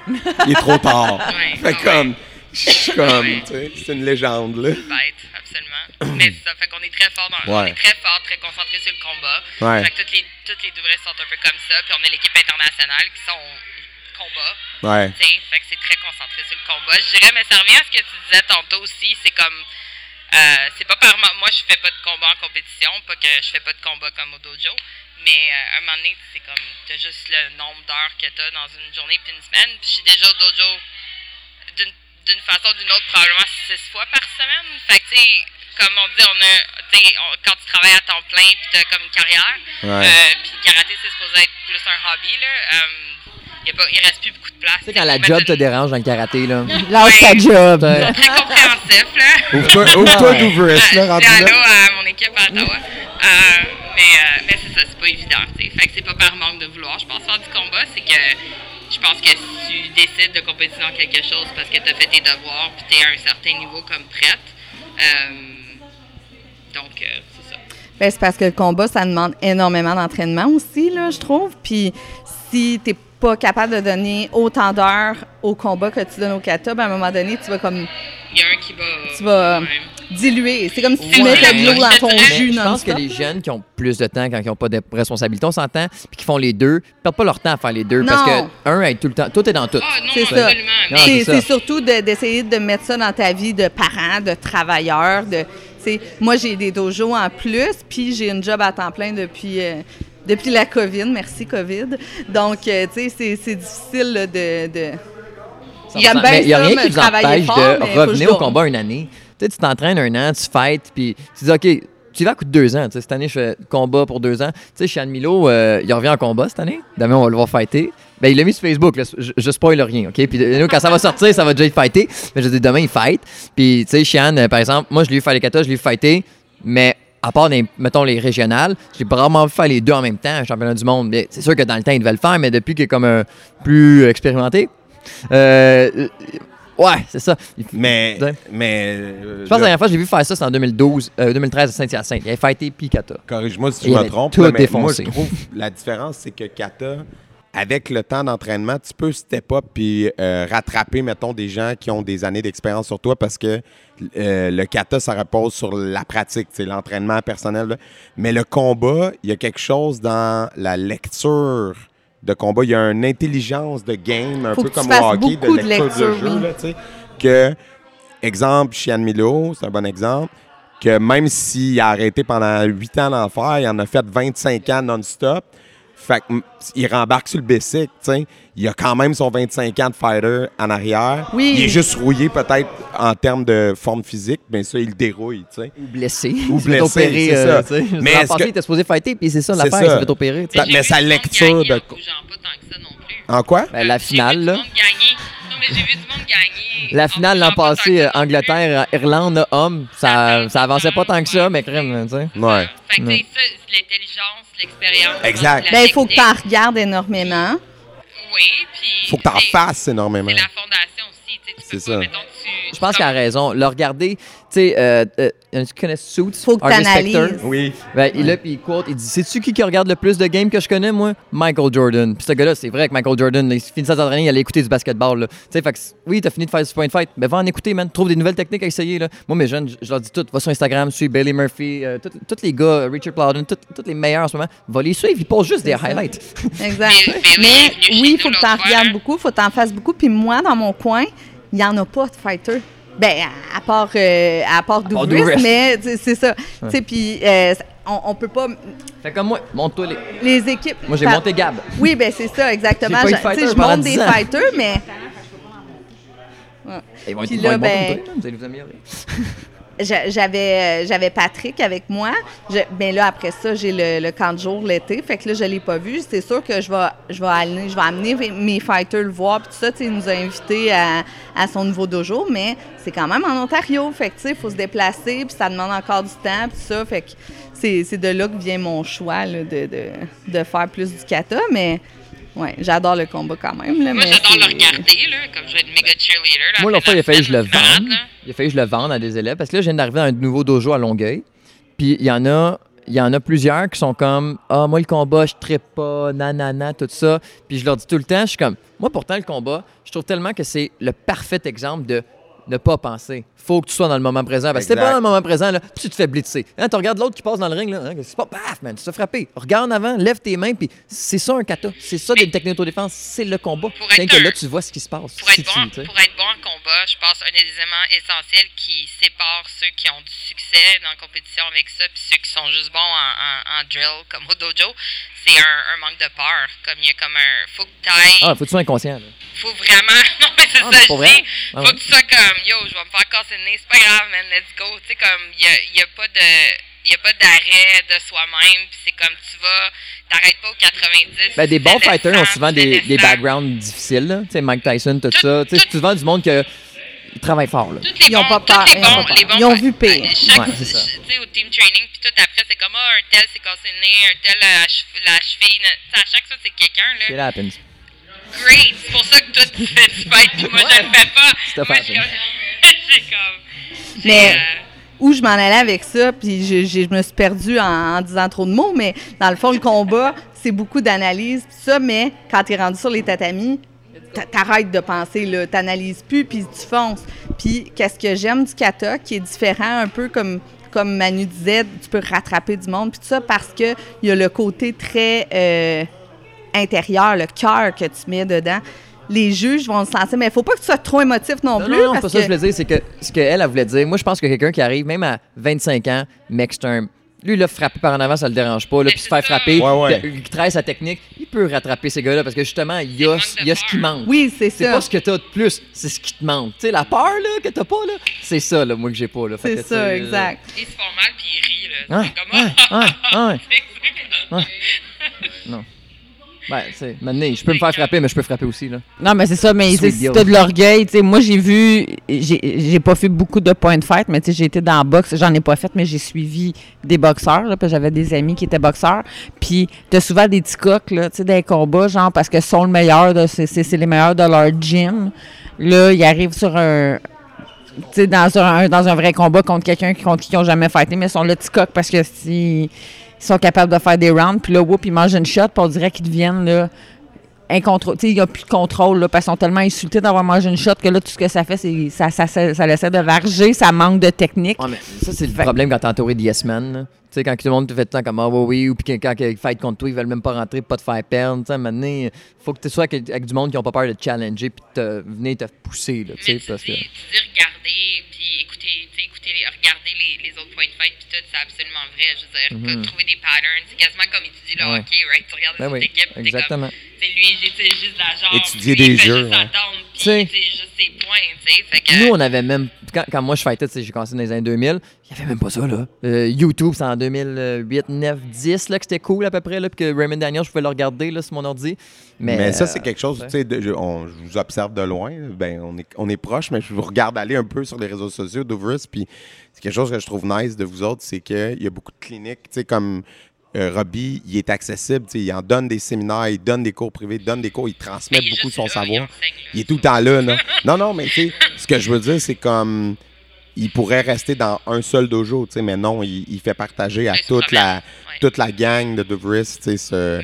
Il est trop tard. [laughs] Ouais, fait ouais. comme, je suis comme, Ouais. tu sais, c'est une légende, là. bête, absolument. Mais c'est ça, fait qu'on est très fort dans on est très fort, très concentré sur le combat. Fait que toutes les, toutes les Douvres sont un peu comme ça. Puis on a l'équipe internationale qui sont combat. Ouais. Fait que c'est très concentré sur le combat. Je dirais, mais ça revient à ce que tu disais tantôt aussi. C'est comme. Euh, c'est pas par ma- moi je fais pas de combat en compétition, pas que je fais pas de combat comme au dojo, mais euh, à un moment donné c'est comme t'as juste le nombre d'heures que t'as dans une journée puis une semaine, puis je suis déjà au dojo d'une d'une façon ou d'une autre probablement six fois par semaine. Fait que tu sais, comme on dit, on a, on- quand tu travailles à temps plein puis t'as comme une carrière, Ouais. euh, puis le karaté c'est supposé être plus un hobby là. Y a pas, il reste plus beaucoup de place. Tu sais, quand la job te dérange dans le karaté, là. Lâche ta job. Très compréhensif là. Ouvre-toi ouvre-toi Ouais. Douvres, là, rendu là. à mon équipe à Ottawa. Euh, mais euh, mais c'est ça, c'est pas évident. t'sais. Fait que c'est pas par manque de vouloir. Je pense faire du combat, c'est que je pense que si tu décides de compétir dans quelque chose parce que tu as fait tes devoirs puis tu es à un certain niveau comme prête. euh, donc, euh, c'est ça. Ben, c'est parce que le combat, ça demande énormément d'entraînement aussi, là, je trouve. Puis si t'es pas capable de donner autant d'heures au combat que tu donnes au kata, ben à un moment donné, tu vas comme Il y a un qui va. tu vas Ouais. diluer. C'est comme si tu Ouais. mettais de l'eau dans ton jus Je pense que les jeunes qui ont plus de temps quand ils n'ont pas de responsabilité, on s'entend, puis qui font les deux, perdent pas leur temps à faire les deux. Parce que, un, être tout le temps, tout est dans tout. Ah non, C'est ça. c'est surtout de- d'essayer de, mettre ça dans ta vie de parent, de travailleur. De, moi, j'ai des dojos en plus, puis j'ai une job à temps plein depuis, euh, depuis la COVID. Merci, COVID. Donc, euh, tu sais, c'est- difficile là, de... il n'y a rien qui vous empêche fort, de revenir au combat une année. Tu sais, tu t'entraînes un an, tu fights, puis tu dis, OK, tu y vas à coup de deux ans. Tu sais, cette année, je fais combat pour deux ans. Tu sais, Sean Milo, euh, il revient en combat cette année. Demain, on va le voir fighter. Ben, il l'a mis sur Facebook, là. Je, je spoil rien, OK? Puis euh, nous, quand ça va sortir, ça va déjà être fighté. Mais je dis, demain, il fight. Puis, tu sais, Sean, euh, par exemple, moi, je l'ai vu faire les katas, je l'ai vu fighter, mais à part, des, mettons, les régionales, j'ai vraiment vu faire les deux en même temps, un championnat du monde. Mais C'est sûr que dans le temps, il devait le faire, mais depuis qu'il est comme un plus expérimenté, euh, ouais, c'est ça. Mais, Ouais. mais euh, je pense que la dernière fois que j'ai vu faire ça, c'est en 2012, euh, 2013 à Saint-Hyacinthe. Il avait fighté Picata. corrige-moi si je me trompe, tout là, mais moi, je trouve la différence, c'est que kata, avec le temps d'entraînement, tu peux step up puis euh, rattraper, mettons, des gens qui ont des années d'expérience sur toi parce que euh, le kata, ça repose sur la pratique, c'est l'entraînement personnel. là. Mais le combat, il y a quelque chose dans la lecture de combat. Il y a une intelligence de game, un Faut peu comme au hockey, de de lecture, lecture, de jeu, oui. là, que, exemple, Chian Milo, c'est un bon exemple, que même s'il a arrêté pendant 8 ans d'en faire, il en a fait 25 ans non-stop. Fait que, mm, il rembarque sur le bicycle, tu sais. Il a quand même son 25 ans de fighter en arrière. Oui. Il est juste rouillé peut-être en termes de forme physique, mais ça, il le dérouille, tu sais. Ou blessé. Ou blessé, c'est euh, ça. tu sais. Mais passé, que- il était supposé fighter, puis c'est ça l'affaire, il s'est fait opérer. mais sa lecture de- En bougeant pas tant que ça non plus. En quoi? Ben, la finale, là. Monde mais j'ai vu du monde gagner. La finale l'an passé, que ça euh, non plus. Angleterre, euh, Irlande, homme, ça, ça avançait pas tant que ça, mais crème, tu sais. Ouais. Fait que, tu Ouais. sais, ça, c'est l'intelligence, l'expérience. Exact. Ben, il faut que tu regardes énormément. Oui, puis. Faut que t'en c'est- fasses énormément. C'est la fondation C'est ça. Je pense qu'elle a raison. Le regarder, tu sais, euh, euh, tu connais Suits? Faut que t'analyses. Oui. Ben, il est là, puis il quote, il dit Sais-tu qui qui regarde le plus de games que je connais, moi? Michael Jordan. Puis ce gars-là, c'est vrai que Michael Jordan, là, il finit sa s'entraîner, il allait écouter du basketball. là. Tu sais, fait que, oui, t'as fini de faire du point fight, mais va en écouter, man. Trouve des nouvelles techniques à essayer. Là. Moi, mes jeunes, je- je leur dis tout. Va sur Instagram, suis Bailey Murphy, euh, tous les gars, Richard Plowden, tous les meilleurs en ce moment. Va les suivre, ils posent juste des highlights. Exact. Mais- mais oui, il faut que tu l'autre en fois, regardes beaucoup, il faut que tu en fasses beaucoup. Puis moi, dans mon coin, il n'y en a pas de fighter. Ben, à- part, euh, à part part Douglas, [laughs] mais c'est ça. Tu sais, puis euh, on, on peut pas. Fait comme moi, monte-toi les. Les équipes. Moi, j'ai monté Gab. Oui, ben c'est ça, exactement. Je- tu sais, fighter je monte des 10 ans. fighters, mais Ils vont être, là, vont être ben- toi, vous allez vous améliorer. J'a- j'avais euh, j'avais Patrick avec moi. Je, ben là, après ça, j'ai le, le camp de jour l'été. Fait que là, je l'ai pas vu. C'est sûr que je vais, je je amener mes fighters le voir. Puis tout ça, il nous a invités à, à son nouveau dojo. Mais c'est quand même en Ontario. Fait que, tu sais, il faut se déplacer. Puis ça demande encore du temps. Puis ça. Fait que c'est de là que vient mon choix de, de, de faire plus du kata. Mais ouais, j'adore le combat quand même. Là, Moi, mais j'adore le regarder, là, comme je vais être méga cheerleader. Là, Moi, l'autre fois, il a fallu que je le vende. là. Il a fallu que je le vende à des élèves parce que là, je viens d'arriver à un nouveau dojo à Longueuil. Puis il y en a. Il y en a plusieurs qui sont comme Ah, moi, le combat, je trippe pas, nanana, tout ça. Puis je leur dis tout le temps, je suis comme Moi, pourtant, le combat, je trouve tellement que c'est le parfait exemple de ne pas penser. Faut que tu sois dans le moment présent. Parce que si t'es Exact. pas dans le moment présent, là, tu te fais blitzer. Hein, tu regardes l'autre qui passe dans le ring, là, hein, c'est pas paf, man, tu te fais frapper. Regarde en avant, lève tes mains, puis c'est ça un kata. C'est ça des techniques d'autodéfense, c'est le combat. Être que un- là, tu vois ce qui se passe. Pour Si être, tu- bon, tu sais. pour être bon en combat, je pense un des éléments essentiels qui séparent ceux qui ont du succès dans la compétition avec ça, puis ceux qui sont juste bons en, en, en drill, comme au dojo, c'est un, un manque de peur. Comme il y a comme un. Faut que t'ailles. Ah, faut que tu sois inconscient. là. Faut vraiment. [laughs] Non, mais c'est Ah, ça, je dis. Ah faut ouais. que tu sois comme, yo, je vais me faire casser le nez, c'est pas grave, man, let's go. Tu sais, comme, il y a, y a pas de. Il y a pas d'arrêt de soi-même, c'est comme tu vas, t'arrêtes pas au 90. Ben, des tu bons fighters ont souvent tu des, backgrounds difficiles. là. Tu sais, Mike Tyson, tout, Tout- ça. Tu sais, tout- c'est souvent du monde que ils travaillent fort. Là. Tous les Ils ont bons, pas peur, ils ont bons, pas Ils ont vu pire. Chaque, Ouais, c'est ça. tu sais, au team training, puis tout après, c'est comme, ah, un tel s'est cassé le nez, un tel la, la cheville. ne- tu sais, à chaque fois, c'est quelqu'un, It là. happens. Great! C'est pour ça que toi, tu fais du fight, puis moi, je le fais pas. Happens. [laughs] comme. c'est comme. Mais- c'est, euh, où je m'en allais avec ça, puis je, je- je me suis perdue en, en disant trop de mots, mais dans le fond, le combat, c'est beaucoup d'analyse, pis ça, mais quand tu es rendu sur les tatamis, t'a- t'arrêtes de penser, là, t'analyses plus, puis tu fonces. Puis qu'est-ce que j'aime du kata, qui est différent, un peu comme, comme Manu disait, tu peux rattraper du monde, puis tout ça, parce qu'il y a le côté très euh, intérieur, le cœur que tu mets dedans. Les juges vont se sentir, mais il faut pas que tu sois trop émotif non, Non, plus. non, non, c'est parce pas ça que je que- voulais dire, c'est que ce qu'elle, elle voulait dire, moi, je pense que quelqu'un qui arrive, même à 25 ans, mec term, lui, là, frapper par en avant, ça le dérange pas, là, puis se faire frapper, Ouais, ouais. il travaille sa technique, il peut rattraper ces gars-là, parce que justement, il y a, il y a ce qui manque. Oui, c'est C'est ça. pas ce que t'as de plus, c'est ce qui te manque. Tu sais, la peur, là, que t'as pas, là, c'est ça, là, moi, que j'ai pas, là. Fait C'est ça, exact. Ils se font mal puis ils rient, là. C'est ah, ouais, ouais. C'est- Ouais. Non. Ben, tu sais, maintenant, je peux me faire frapper, mais je peux frapper aussi, là. Non, mais c'est ça, mais Sweet si t'as de l'orgueil, tu sais, moi j'ai vu, j'ai j'ai pas fait beaucoup de point fight, mais tu sais, j'ai été dans la boxe, j'en ai pas fait, mais j'ai suivi des boxeurs, là, parce que j'avais des amis qui étaient boxeurs, puis t'as souvent des petits coqs, là, tu sais, les combats, genre, parce que sont le meilleur, de- c'est c'est- c'est les meilleurs de leur gym. Là, ils arrivent sur un, tu sais, dans un, dans un vrai combat contre quelqu'un qui- contre qui ils ont jamais fighté, mais ils sont le petit coq parce que si ils sont capables de faire des rounds, puis là, whoop, ils mangent une shot, puis on dirait qu'ils deviennent, là, sais, il n'y a plus de contrôle, là, parce qu'ils sont tellement insultés d'avoir mangé une shot que là, tout ce que ça fait, c'est ça, ça, ça, ça essaie de varger, ça manque de technique. Ouais, mais ça, c'est le Fait- problème quand t'es entouré de yes men. Tu sais, quand tout le monde te fait tout le temps comme Ah, oui, oui, ou puis quand ils fight contre toi, ils veulent même pas rentrer, pas te faire perdre. Tu sais, maintenant, il faut que tu sois avec, avec du monde qui ont pas peur de te challenger puis de te, venir te pousser, là, tu sais, parce que. tu dis regarder, puis écouter, les, les autres points de fight, puis tout, c'est absolument vrai. Je veux dire, Mhm. trouver des patterns, c'est quasiment comme étudier le Ouais. hockey, right? Tu regardes Ben oui, équipes, puis t'es comme, c'est lui, j'utilise juste la jambe. Étudier des fait jeux, juste ouais. attendre, c'est juste ses points, tu sais. Fait que, Nous, on avait même. Quand, quand moi je fightais, tu sais, j'ai commencé dans les années 2000, il y avait même pas ça, là. Euh, YouTube, c'est en 2008, 9, 10, là, que c'était cool à peu près, là, puis que Raymond Daniels, je pouvais le regarder, là, sur mon ordi. Mais, Mais, ça, euh, c'est quelque chose, ouais. tu sais, je, on- je vous observe de loin. Ben, on est, on est proche, mais je vous regarde aller un peu sur les réseaux sociaux d'Ouvris. Puis c'est quelque chose que je trouve nice de vous autres, c'est qu'il y a beaucoup de cliniques, tu sais, comme euh, Robbie, il est accessible, tu sais, il en donne des séminaires, il donne des cours privés, il donne des cours, il transmet beaucoup son là, savoir. Il est tout le temps là, là. Non, non, mais tu sais, ce que je veux dire, c'est comme. Il pourrait rester dans un seul dojo, tu sais, mais non, il, il fait partager à toute la, ouais. toute la gang de DeVries, tu sais, ce,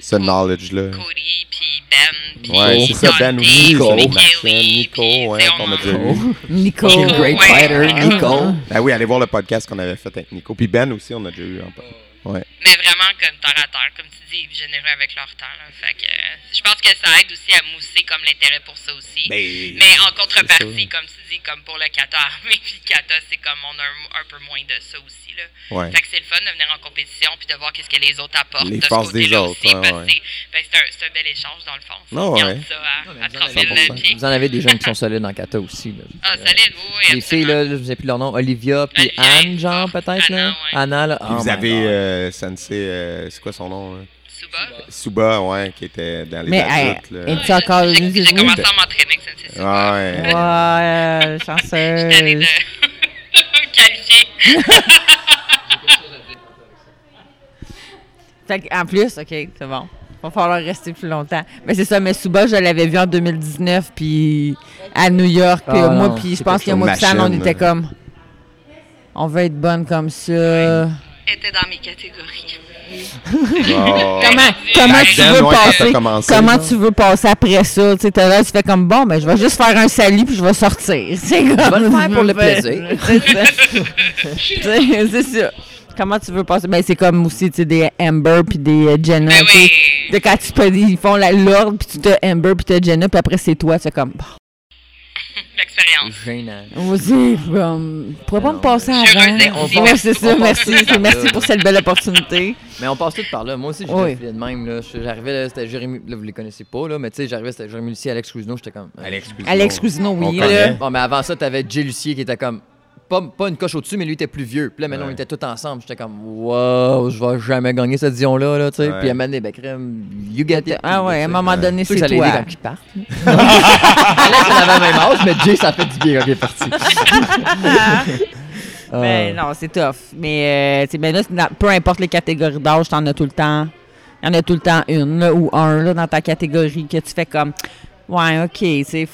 ce knowledge-là. Cody, puis Ben, puis Ouais, c'est ça, Ben Nico, Nico, puis, ouais, tu sais, qu'on a on- déjà vu. Nico. Nico, Great ouais. fighter, Nico. Ben oui, allez voir le podcast qu'on avait fait avec Nico. Puis Ben aussi, on a déjà eu. en- Ouais. Mais vraiment comme terre à terre, comme tu dis, généreux avec leur temps. là. Fait que je pense que ça aide aussi à mousser comme l'intérêt pour ça aussi. Ben, Mais en contrepartie, comme tu dis, comme pour le kata armé, [laughs] puis le kata, c'est comme on a un, un peu moins de ça aussi. Là. Ouais. Fait que c'est le fun de venir en compétition puis de voir qu'est-ce que les autres apportent. Les de ce forces des côté-là autres, aussi, ouais, parce ouais. que c'est- ben, c'est un, bel échange dans le fond. Non, ça à, à vous, en 30 000 avez, pieds. vous en avez des jeunes qui sont solides en kata aussi. Là. Ah, solide, oui, oui. Les filles, absolument. là, je sais plus leur nom, Olivia puis Anne, genre, oh, peut-être, là. Anna, ouais. Anna, là. Oh vous my avez euh, Sensei, euh, c'est quoi son nom? hein? Suba? Suba, ouais, qui était dans les Mais, adultes. hey, là. es-tu encore une j'ai commencé à m'entraîner avec cette Suba. Ouais. Ouais, [laughs] euh, [laughs] Je suis allée de chanceuse. qualifier. [laughs] Fait que, en plus, OK, c'est bon. Va falloir rester plus longtemps. Mais c'est ça, mais Suba, je l'avais vu en 2019, puis à New York. Puis Ah, moi, puis je pense quelque qu'il y a moi Sam, on était là. comme... On veut être bonne comme ça. était dans mes catégories. Oh. [laughs] Comment, comment tu veux passer? commencé, comment genre. tu veux passer après ça? Tu sais, t'as là, tu fais comme bon, ben je vais juste faire un salut puis je vais sortir. [laughs] C'est comme, vas le faire pour le [laughs] plaisir. C'est ça. Comment tu veux passer? Ben, c'est comme aussi, tu sais, des Amber puis des euh, Jenna. Ben tu sais. oui. De quand tu peux, ils font la- l'ordre puis tu t'as Amber puis t'as Jenna puis après c'est toi. C'est comme, bon, [laughs] L'expérience. Comme, pourrais pas me passer avant? On c'est ça, merci. Merci pour cette belle opportunité. Mais on passe tout par là. Moi aussi, j'ai Oui. défilé de même. là. J'arrivais, là, c'était Jérémy. Là, vous les connaissez pas, là, mais tu sais, j'arrivais, c'était Jérémy Lucier, Alex Cousineau. J'étais comme. euh, Alex Cousineau. Alex Cousineau, oui. Bon, mais avant ça, t'avais Jay Lucier qui était comme. Pas, pas une coche au-dessus, mais lui était plus vieux. Puis là, maintenant, Ouais. on était tous ensemble. J'étais comme, wow, je vais jamais gagner cette division-là, là, tu sais. Ouais. Puis à un moment donné, ben, crème, you get it. Ah ouais, à un moment donné, C'est toi. aidé quand il part. [laughs] Alex, on avait le même âge, mais Jay, ça fait du bien quand il est parti. Mais [laughs] Ah. non, c'est tough. Mais, euh, tu sais, ben là, peu importe les catégories d'âge, t'en as tout le temps. Il y en a tout le temps une là, ou un là, dans ta catégorie que tu fais comme Ouais, OK, c'est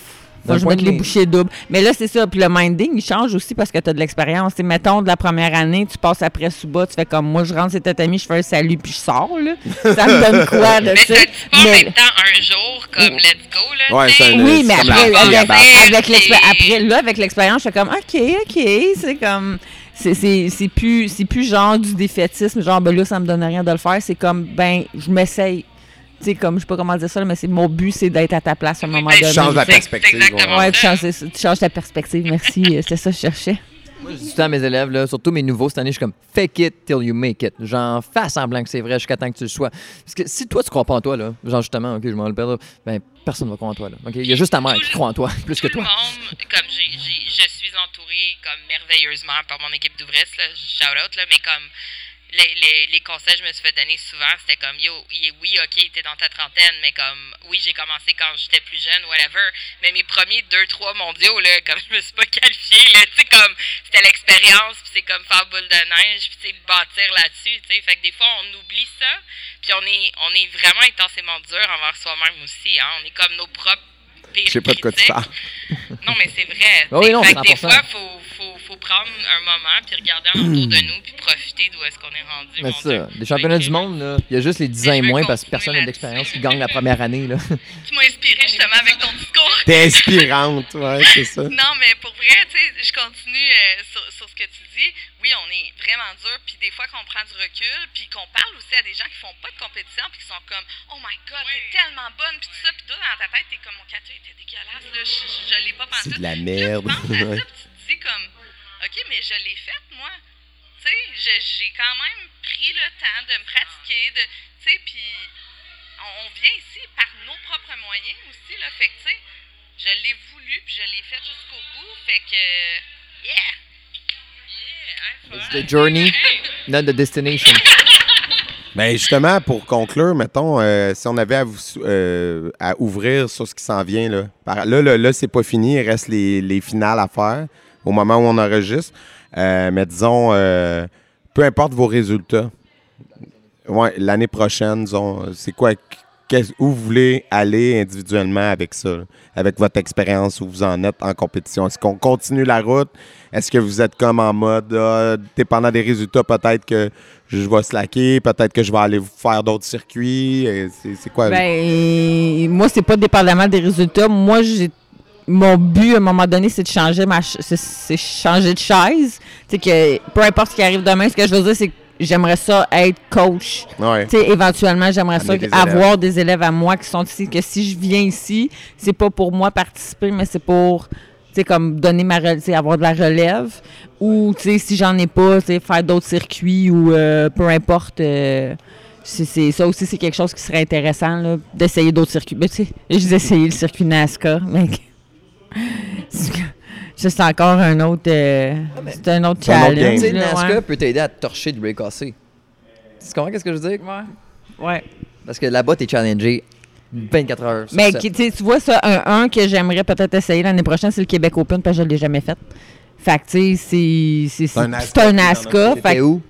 Faut que je mette les bouchées doubles. Mais là, c'est ça. Puis le minding, il change aussi parce que tu as de l'expérience. Mettons, de la première année, tu passes après sous-bas, tu fais comme moi, je rentre ces tatamis, je fais un salut, puis je sors. Là. Ça me donne [laughs] quoi de Mais ça? pas en Mais- même temps un jour comme let's go, là. Ouais, tu sais? c'est un- Oui, mais après, avec, avec, après, là, avec l'expérience, je suis comme, OK, OK, c'est comme, c'est- c'est c'est plus, c'est plus genre du défaitisme, genre, ben là, ça me donne rien de le faire. C'est comme, ben, je m'essaye. Tu sais, comme, je sais pas comment dire ça, là, mais c'est mon but, c'est d'être à ta place à un moment donné. Tu changes la perspective. ouais. Ouais, tu changes, tu changes ta perspective. Merci, euh, c'était ça que je cherchais. Moi, je dis tout le temps à mes élèves, là, surtout mes nouveaux cette année, je suis comme fake it till you make it. Genre, fais semblant que c'est vrai jusqu'à temps que tu le sois. Parce que si toi, tu crois pas en toi, là, genre justement, ok, je m'en le perdre, ben personne va croire en toi. Là, ok? Il y a juste ta mère qui croit en toi, [laughs] plus que tout toi. le monde, comme j'ai, j'ai- je suis entourée comme merveilleusement par mon équipe d'ouvristes, là, shout out, là, mais comme les, les, les conseils que je me suis fait donner souvent, c'était comme yo, oui, ok, t'es dans ta trentaine, mais comme oui, j'ai commencé quand j'étais plus jeune, whatever. Mais mes premiers deux, trois mondiaux, là, comme je me suis pas qualifiée, là, tu sais, comme c'était l'expérience, puis c'est comme faire boule de neige, puis tu sais, bâtir là-dessus, tu sais. Fait que des fois, on oublie ça, puis on est, on est vraiment intensément dur envers soi-même aussi, hein. On est comme nos propres pires Je sais pas de quoi tu critiques. parles. Non, mais c'est vrai. Ah oui, non, fait que des 100%. fois, il faut, faut, prendre un moment puis regarder autour de [clears throat] nous puis profiter d'où est-ce qu'on est rendu. Mais c'est ça, Dieu. les championnats du monde, là, il y a juste les 10 ans et moins parce que personne n'a d'expérience qui gagne la première année. Là. Tu m'as inspiré justement avec ton discours. T'es inspirante, ouais, c'est ça. [laughs] Non, mais pour vrai, tu sais, je continue euh, sur, sur ce que tu dis. Oui, on est vraiment dur, puis des fois qu'on prend du recul, puis qu'on parle aussi à des gens qui font pas de compétition, puis qui sont comme, oh my god, t'es tellement bonne, puis tout ça, puis toi dans ta tête, t'es comme, mon café était dégueulasse, là, je, je, je l'ai pas pensé. C'est de la merde. Là, tu penses à [laughs] Ouais. ça, puis tu te dis comme, ok, mais je l'ai faite, moi. Tu sais, j'ai quand même pris le temps de me pratiquer, de, tu sais, puis on, on vient ici par nos propres moyens aussi, là, fait que, tu sais, je l'ai voulu, puis je l'ai fait jusqu'au bout, fait que, yeah! It's the journey, not the destination. [laughs] Ben justement, pour conclure, mettons, euh, si on avait à, vous, euh, à ouvrir sur ce qui s'en vient, là, par, là, là, là, c'est pas fini, il reste les, les finales à faire au moment où on enregistre. Euh, mais disons, euh, peu importe vos résultats, ouais, l'année prochaine, disons, c'est quoi, où vous voulez aller individuellement avec ça, avec votre expérience, où vous en êtes en compétition? Est-ce qu'on continue la route? Est-ce que vous êtes comme en mode, ah, dépendant des résultats, peut-être que je vais slacker, peut-être que je vais aller faire d'autres circuits? C'est c'est quoi? Ben, moi, c'est pas dépendamment des résultats. Moi, j'ai mon but à un moment donné, c'est de changer ma ch- c'est- c'est changer de chaise. Sais que peu importe ce qui arrive demain, ce que je veux dire, c'est que j'aimerais ça être coach. Ouais. Tu sais, éventuellement, j'aimerais ça des avoir des élèves à moi qui sont ici, que si je viens ici, c'est pas pour moi participer, mais c'est pour, tu sais, comme donner ma relève, avoir de la relève. Ou, tu sais, si j'en ai pas, tu sais, faire d'autres circuits ou euh, peu importe. euh, c'est, c'est- ça aussi, c'est quelque chose qui serait intéressant, là, d'essayer d'autres circuits. Mais tu sais, j'ai essayé le circuit NASCAR, mais c'est c'est encore un autre, euh, c'est un autre C'est un autre challenge. Tu sais, ouais. peut t'aider à te torcher de break cassé. Tu comprends qu'est-ce que je veux dire? Ouais. Parce que là-bas, t'es challengé 24 heures sur Mais 7. qui- tu vois, ça, un, un que j'aimerais peut-être essayer l'année prochaine, c'est le Québec Open, parce que je ne l'ai jamais fait. Fait que, tu sais, c'est- c'est C'est un notre- Fait où?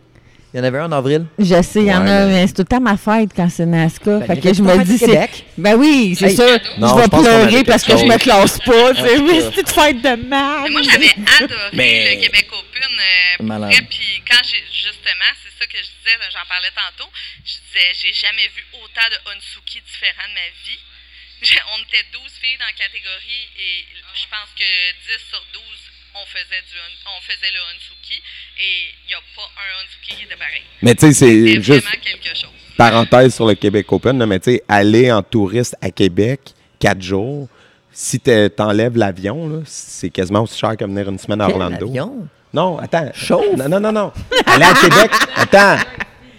Il y en avait un en avril? je sais, il y en Ouais, a, mais- mais c'est tout le temps ma fête quand c'est NASCAR. Fait Fait que je me dis, c'est. Québec? Ben oui, c'est Hey. sûr. Non, je vais pleurer parce que je me classe pas. tu sais. Ah, Mais c'est c'est une fête de merde. Mais moi, j'avais adoré Mais- le Québec Open. Euh, vrai, puis quand j'ai justement, c'est ça que je disais, j'en parlais tantôt, je disais, j'ai jamais vu autant de Onsuki différents de ma vie. J'ai- [laughs] On était 12 filles dans la catégorie et je pense que 10 sur 12, on faisait, du, on faisait le Onsuki et il n'y a pas un Onsuki qui était pareil. Mais tu sais, c'est juste quelque chose. parenthèse sur le Québec Open, là, mais tu sais, aller en touriste à Québec, quatre jours, si t'enlèves l'avion, là, c'est quasiment aussi cher que venir une semaine à Quel Orlando. avion? Non, attends. Chauffe? Non, non, non, non. Aller à Québec, [laughs] attends.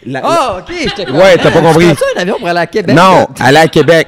La- Ah, OK, je te Ouais, t'as pas compris. Tu un avion pour aller à Québec? Non, aller à Québec.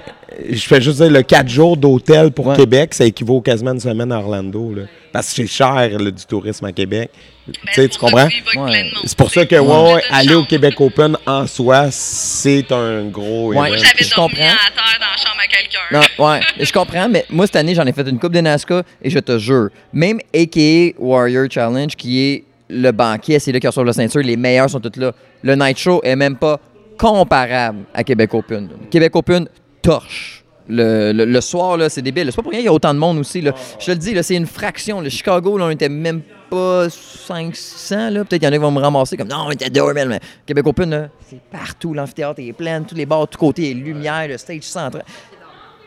Je fais juste dire le 4 jours d'hôtel pour Ouais. Québec, ça équivaut quasiment une semaine à Orlando. Là. Parce que c'est cher là, du tourisme à Québec. Ben, tu sais, tu comprends? Ouais. C'est pour ça que ouais, ouais, aller au Québec Open en soi, c'est un gros. Ouais. J'avais Je comprends. à terre dans la chambre à quelqu'un. Non, ouais, mais je comprends, mais moi, cette année, j'en ai fait une coupe de NASCAR et je te jure, même AKA Warrior Challenge, qui est le banquier, c'est là qui reçoit la ceinture, les meilleurs sont tous là. Le Night Show est même pas comparable à Québec Open. Québec Open torche. Le, le- le soir, là, c'est débile. C'est pas pour rien qu'il y a autant de monde aussi. Là. Je te le dis, là, c'est une fraction. Le Chicago, là, on était même pas 500. là. Peut-être qu'il y en a qui vont me ramasser comme non, on était 2000. Mais Québec Open, là, c'est partout. L'amphithéâtre est plein, tous les bars, tous côtés, les lumières, le stage central.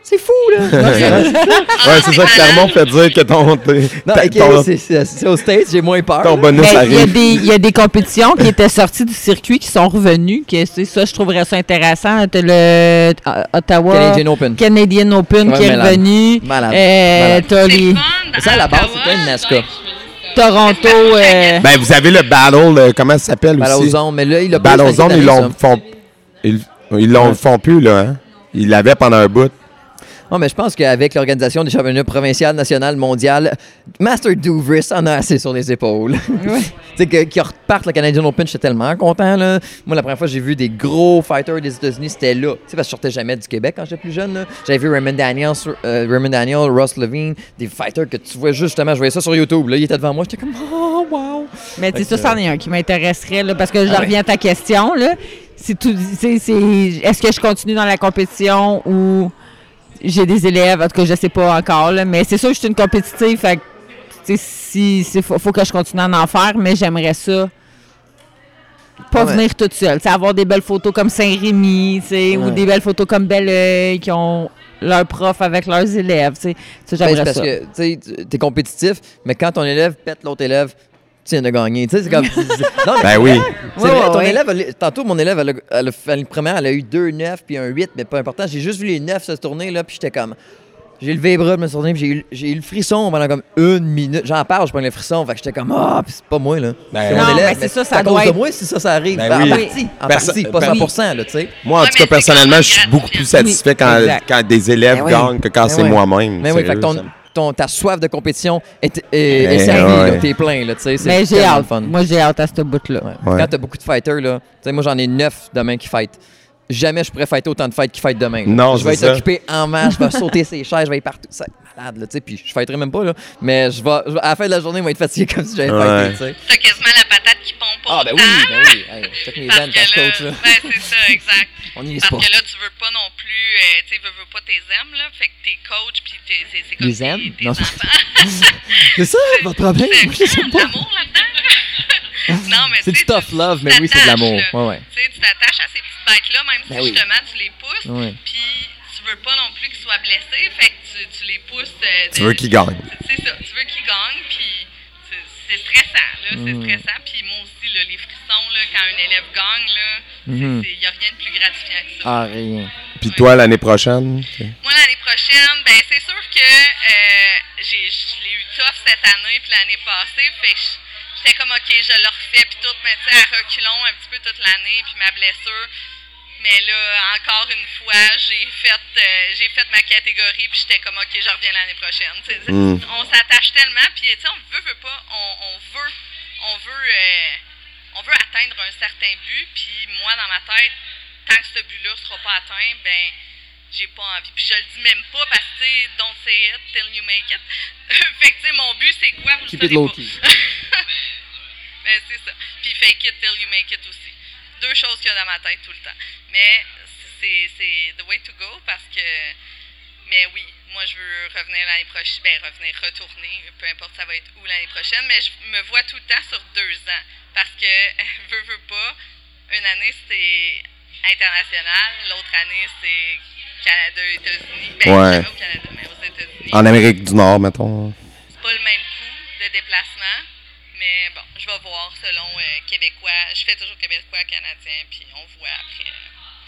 C'est fou, là! [laughs] Ouais, c'est ça que Clermont fait dire que ton, non, ton, c'est- au States, j'ai moins peur. ton bonus Mais il y, a arrive. des, il y a des compétitions qui étaient sorties du circuit qui sont revenues. Que c'est ça, je trouverais ça intéressant. Le euh, Ottawa Canadian Open. Canadian Open Ouais, qui est malade. revenu. Malade. Euh, Malade. Les. Ça, à la base, c'était une NASCAR. Toronto. euh, Ben, vous avez le battle, euh, comment ça s'appelle Battle aussi? Zone, mais là, il a Battle pas Zone, ils l'ont font, ils, ils l'ont font plus, là, hein? Ils l'avaient pendant un bout. Non, mais je pense qu'avec l'organisation des championnats provincial, national, mondial, Master Duvris en a assez sur les épaules. [laughs] tu sais, que- qu'ils repartent le Canadian Open, j'étais tellement content. Là. Moi, la première fois que j'ai vu des gros fighters des États-Unis, c'était là. Tu sais, parce que je sortais jamais du Québec quand j'étais plus jeune. là. J'avais vu Raymond Daniels, euh, Raymond Daniel, Ross Levine, des fighters que tu vois justement, je voyais ça sur YouTube. Là, il était devant moi, j'étais comme, oh, wow. Mais tu sais, Fait ça, c'en est un qui m'intéresserait, là, parce que je Ah ouais. reviens à ta question, là. C'est tout, c'est, c'est- est-ce que je continue dans la compétition ou j'ai des élèves, en tout cas, je sais pas encore, là, mais c'est sûr que je suis une compétitive, fait que, si, faut, faut que je continue à en faire, mais j'aimerais ça pas Ah ouais. venir toute seule, avoir des belles photos comme Saint-Rémy, ou des belles photos comme Belleuil, qui ont leurs profs avec leurs élèves, tu sais, Ça, Ben, c'est j'aimerais parce ça. que tu t'es compétitif, mais quand ton élève pète l'autre élève, tu viens de gagner. Tu sais, c'est comme. [laughs] non, mais Ben oui. C'est Ouais, vrai, ouais, ton ouais. élève, elle tantôt, mon élève, elle a, elle a fait le premier, elle a eu deux 9 puis un 8, mais pas important. J'ai juste vu les 9 se tourner, là, puis j'étais comme. J'ai levé les bras, je me suis tourné, puis j'ai eu, j'ai eu le frisson pendant comme une minute. J'en parle, je prends le frisson, fait que j'étais comme, ah, puis c'est pas moi, là. Ben, c'est Non, mon élève. mais c'est ça, ça à doit cause de être- moi si ça, ça arrive. Ben Ben, oui. En partie, en partie, pas ben- 100%, là, tu sais. Moi, en tout cas, personnellement, je suis beaucoup plus satisfait quand, quand des élèves Ben gagnent que quand Ben c'est moi-même. Mais oui, fait que ton, ton- ta soif de compétition est, est, est Eh, servie, ouais. t'es plein, là, tu sais. c'est Mais j'ai tellement hâte. fun. Moi, j'ai hâte à ce bout-là. Ouais. Ouais. Quand t'as beaucoup de fighters, là, tu sais, moi j'en ai neuf demain qui fight. Jamais je pourrais fighter autant de fights qui fight demain. là. Non, je vais être ça. occupé en masse, je vais [laughs] sauter ses chaises, je vais être partout. C'est malade, là, tu sais, puis je fighterai même pas, là. Mais je vais, je vais- à la fin de la journée, je vais être fatigué comme si j'avais Ouais. fighté, tu sais. T'as quasiment la patate qui pompe Ah, ben oui, ben oui. Hey, check mes Parce veines que quand je là, coach, là. ben c'est ça, exact. [laughs] On y est Parce pas. que là, tu veux pas non plus, euh, tu sais, veux, veux pas tes aimes, là. Fait que t'es coach, puis t'es- c'est c'est comme Les tes- aimes? tes Non, c'est- enfants. [laughs] [laughs] C'est ça, votre problème? Moi, je sais C'est pas. l'amour là-dedans. non, mais C'est du tough love, mais oui, c'est de l'amour. Ouais, ouais. Tu sais, tu t'attaches à ces petites bêtes-là, même Ben si justement tu les pousses. Ouais. Puis tu veux pas non plus qu'ils soient blessés, fait que tu, tu les pousses. euh, Tu veux qu'ils gagnent. C'est ça, tu veux qu'ils gagnent, puis c'est- stressant, là. C'est Mm. stressant. Puis moi aussi, là, les frissons, là, quand un élève gagne, là, il n'y a rien de plus gratifiant que ça. Ah, rien. Puis toi, l'année prochaine? Moi, l'année prochaine, ben c'est sûr que euh, j'ai, je l'ai eu tough cette année puis l'année passée. Fait que je- j'étais comme, OK, je le refais puis tout, mais tu sais, à reculons un petit peu toute l'année puis ma blessure. Mais là, encore une fois, j'ai fait euh, j'ai fait ma catégorie puis j'étais comme, OK, je reviens l'année prochaine. Tu sais, Mm. On s'attache tellement puis tu sais, on veut, veut pas, on, on veut, on veut, euh, on veut atteindre un certain but puis moi, dans ma tête, tant que ce but-là sera pas atteint, ben j'ai pas envie. Puis je le dis même pas parce que, don't say it till you make it. [laughs] fait que, tu sais, mon but, c'est quoi? Vous Keep le it low pas. key. Mais [laughs] c'est ça. Puis fake it till you make it aussi. Deux choses qu'il y a dans ma tête tout le temps. Mais c'est the way to go parce que. Mais oui, moi je veux revenir l'année prochaine. Ben, revenir, retourner, peu importe ça va être où l'année prochaine. Mais je me vois tout le temps sur deux ans. Parce que, [laughs] veux, veux pas, une année c'est international, l'autre année c'est Canada, États-Unis. Ben, Ouais. jamais au Canada, mais aux États-Unis. En Amérique du Nord, mettons. C'est pas le même coût de déplacement, mais bon, je vais voir selon euh, Québécois. Je fais toujours Québécois, Canadien, puis on voit après.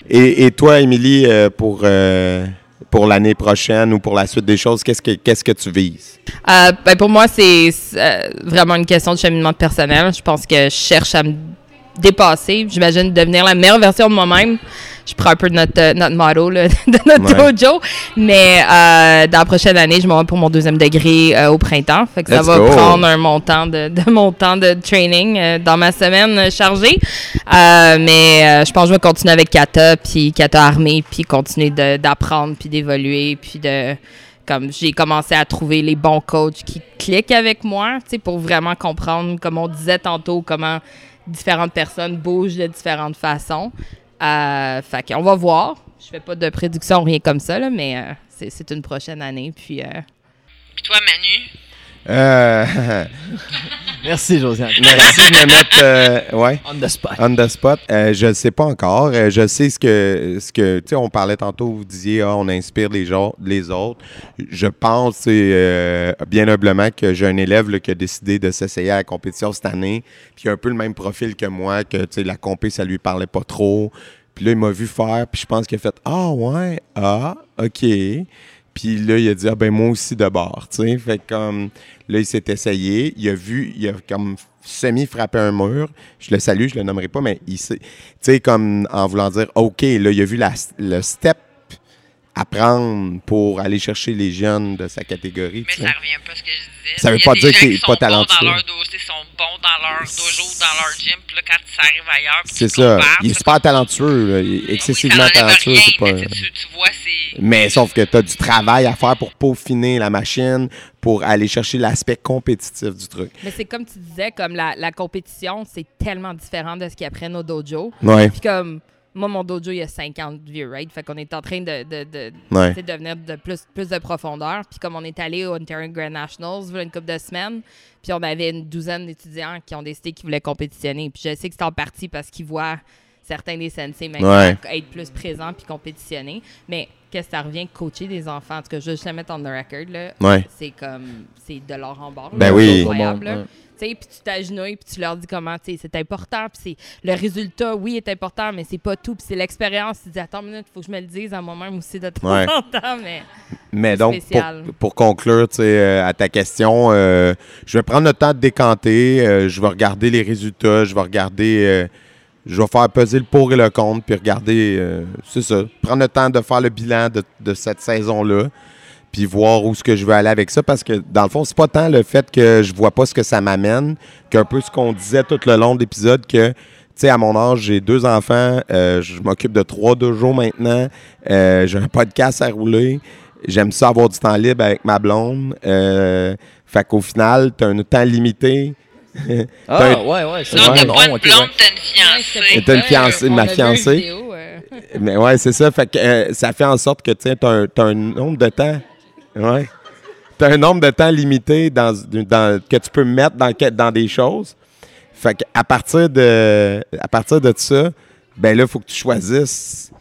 Et, et toi, Émilie, euh, pour, euh, pour l'année prochaine ou pour la suite des choses, qu'est-ce que, qu'est-ce que tu vises? Euh, ben, pour moi, c'est euh, vraiment une question de cheminement personnel. Je pense que je cherche à me dépasser. J'imagine devenir la meilleure version de moi-même. Je prends un peu de notre, euh, notre motto là, [laughs] de notre Ouais. dojo. Mais euh, dans la prochaine année, je m'en vais pour mon deuxième degré euh, au printemps. Fait que ça Let's va go. prendre un montant de, de mon temps de training euh, dans ma semaine euh, chargée. Euh, mais euh, je pense que je vais continuer avec Kata, puis Kata Armée, puis continuer d'apprendre, puis d'évoluer, puis de comme j'ai commencé à trouver les bons coachs qui cliquent avec moi, tu sais, pour vraiment comprendre, comme on disait tantôt, comment différentes personnes bougent de différentes façons. Euh, qu'on va voir. Je fais pas de prédiction, rien comme ça, là, mais euh, c'est c'est une prochaine année. Puis, euh, Puis toi, Manu? Euh, [laughs] Merci, Josiane. merci de me mettre. euh, ouais. On the spot. On the spot, euh, je ne sais pas encore. Euh, je sais ce que, ce que tu sais, on parlait tantôt, vous disiez, ah, on inspire les, gens, les autres. Je pense, euh, bien humblement, que j'ai un élève là, qui a décidé de s'essayer à la compétition cette année, puis a un peu le même profil que moi, que tu sais, la compé, ça lui parlait pas trop. Puis là, il m'a vu faire, puis je pense qu'il a fait Ah, ouais, ah, OK. Puis là, il a dit, ah ben moi aussi de bord, tu sais. Fait comme, là, il s'est essayé. Il a vu, il a comme semi-frappé un mur. Je le salue, je le nommerai pas, mais il s'est, tu sais, comme en voulant dire, OK, là, il a vu la, le step à prendre pour aller chercher les jeunes de sa catégorie. Mais ça revient pas à ce que je disais. Ça veut pas dire est sont pas bons talentueux. Dans leur dossier, sont bons dans leur dojo, dans leur gym. Puis là, quand ça arrive ailleurs, C'est ça. compares, Il est super talentueux, là. Il est Oui, ça excessivement talentueux. rien, c'est pas... mais tu, sais, tu, tu vois, c'est. Mais sauf que tu as du travail à faire pour peaufiner la machine, pour aller chercher l'aspect compétitif du truc. mais c'est comme tu disais, comme la, la compétition, c'est tellement différent de ce qu'ils apprennent au dojo. Ouais. Puis comme, moi, mon dojo, il y a 50 vieux, right? Fait qu'on est en train de, de, de, Ouais. de venir de plus, plus de profondeur. Puis comme on est allé au Ontario Grand Nationals, a une couple de semaines, puis on avait une douzaine d'étudiants qui ont décidé qu'ils voulaient compétitionner. Puis je sais que c'est en partie parce qu'ils voient certains des sensei maintenant Ouais. être plus présents puis compétitionner. Mais qu'est-ce que ça revient? Coacher des enfants? En tout cas, je vais juste le mettre on the record, là. Ouais. C'est comme, c'est de l'or en barre. Ben là. oui. C'est incroyable, puis tu t'agenouilles, puis tu leur dis comment, tu sais, c'est important, puis c'est le résultat, oui, est important, mais c'est pas tout, puis c'est l'expérience. Tu dis, attends une minute, faut que je me le dise à moi-même aussi de temps Ouais. [laughs] en temps, mais Mais donc, pour, conclure tu sais, euh, à ta question, euh, je vais prendre le temps de décanter. euh, je vais regarder les résultats. Je vais regarder. euh, je vais faire peser le pour et le contre, puis regarder. c'est ça. Prendre le temps de faire le bilan de, de cette saison-là, puis voir où ce que je veux aller avec ça. Parce que, dans le fond, c'est pas tant le fait que je vois pas ce que ça m'amène, qu'un peu ce qu'on disait tout le long de l'épisode, que. Tu sais, à mon âge, j'ai deux enfants, euh, je m'occupe de trois dojos maintenant, euh, j'ai un podcast à rouler, j'aime ça avoir du temps libre avec ma blonde. Euh, fait qu'au final, tu as un temps limité. [laughs] Ah, T'as- ouais, ouais. C'est Non, vrai. t'as Non, pas une ok, blonde, ouais. t'as une fiancée. T'as une ma fiancée? Mais ouais, c'est ça. Fait que euh, ça fait en sorte que tu as un, t'as un nombre de temps. Ouais. Tu as un nombre de temps limité dans, dans- que tu peux mettre dans, dans des choses. Fait que à partir de à partir de ça, ben là, il faut que tu choisisses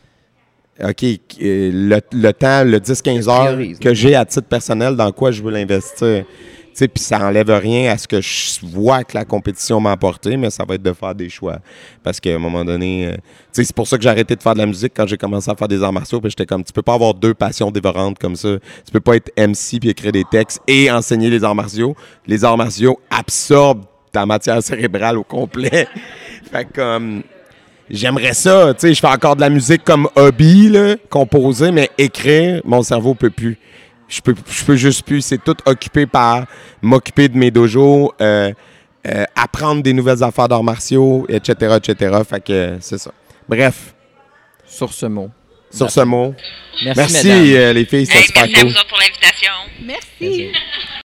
OK, euh, le, le temps, le 10-15 heures que j'ai à titre personnel, dans quoi je veux l'investir. Puis ça enlève rien à ce que je vois que la compétition m'a apporté, mais ça va être de faire des choix. Parce qu'à un moment donné, euh, c'est pour ça que j'ai arrêté de faire de la musique quand j'ai commencé à faire des arts martiaux. Puis j'étais comme, tu peux pas avoir deux passions dévorantes comme ça. Tu peux pas être MC puis écrire des textes et enseigner les arts martiaux. Les arts martiaux absorbent ta matière cérébrale au complet. [laughs] fait comme, j'aimerais ça. Tu sais, je fais encore de la musique comme hobby, là, composer, mais écrire, mon cerveau peut plus. Je peux, je peux juste plus. C'est tout occupé par m'occuper de mes dojos, euh, euh, apprendre des nouvelles affaires d'arts martiaux, etc., etc. Fait que euh, c'est ça. Bref, Sur ce mot. sur ce mot, Merci, merci, euh, les filles, c'était Hey, merci à vous autres pour l'invitation. Merci.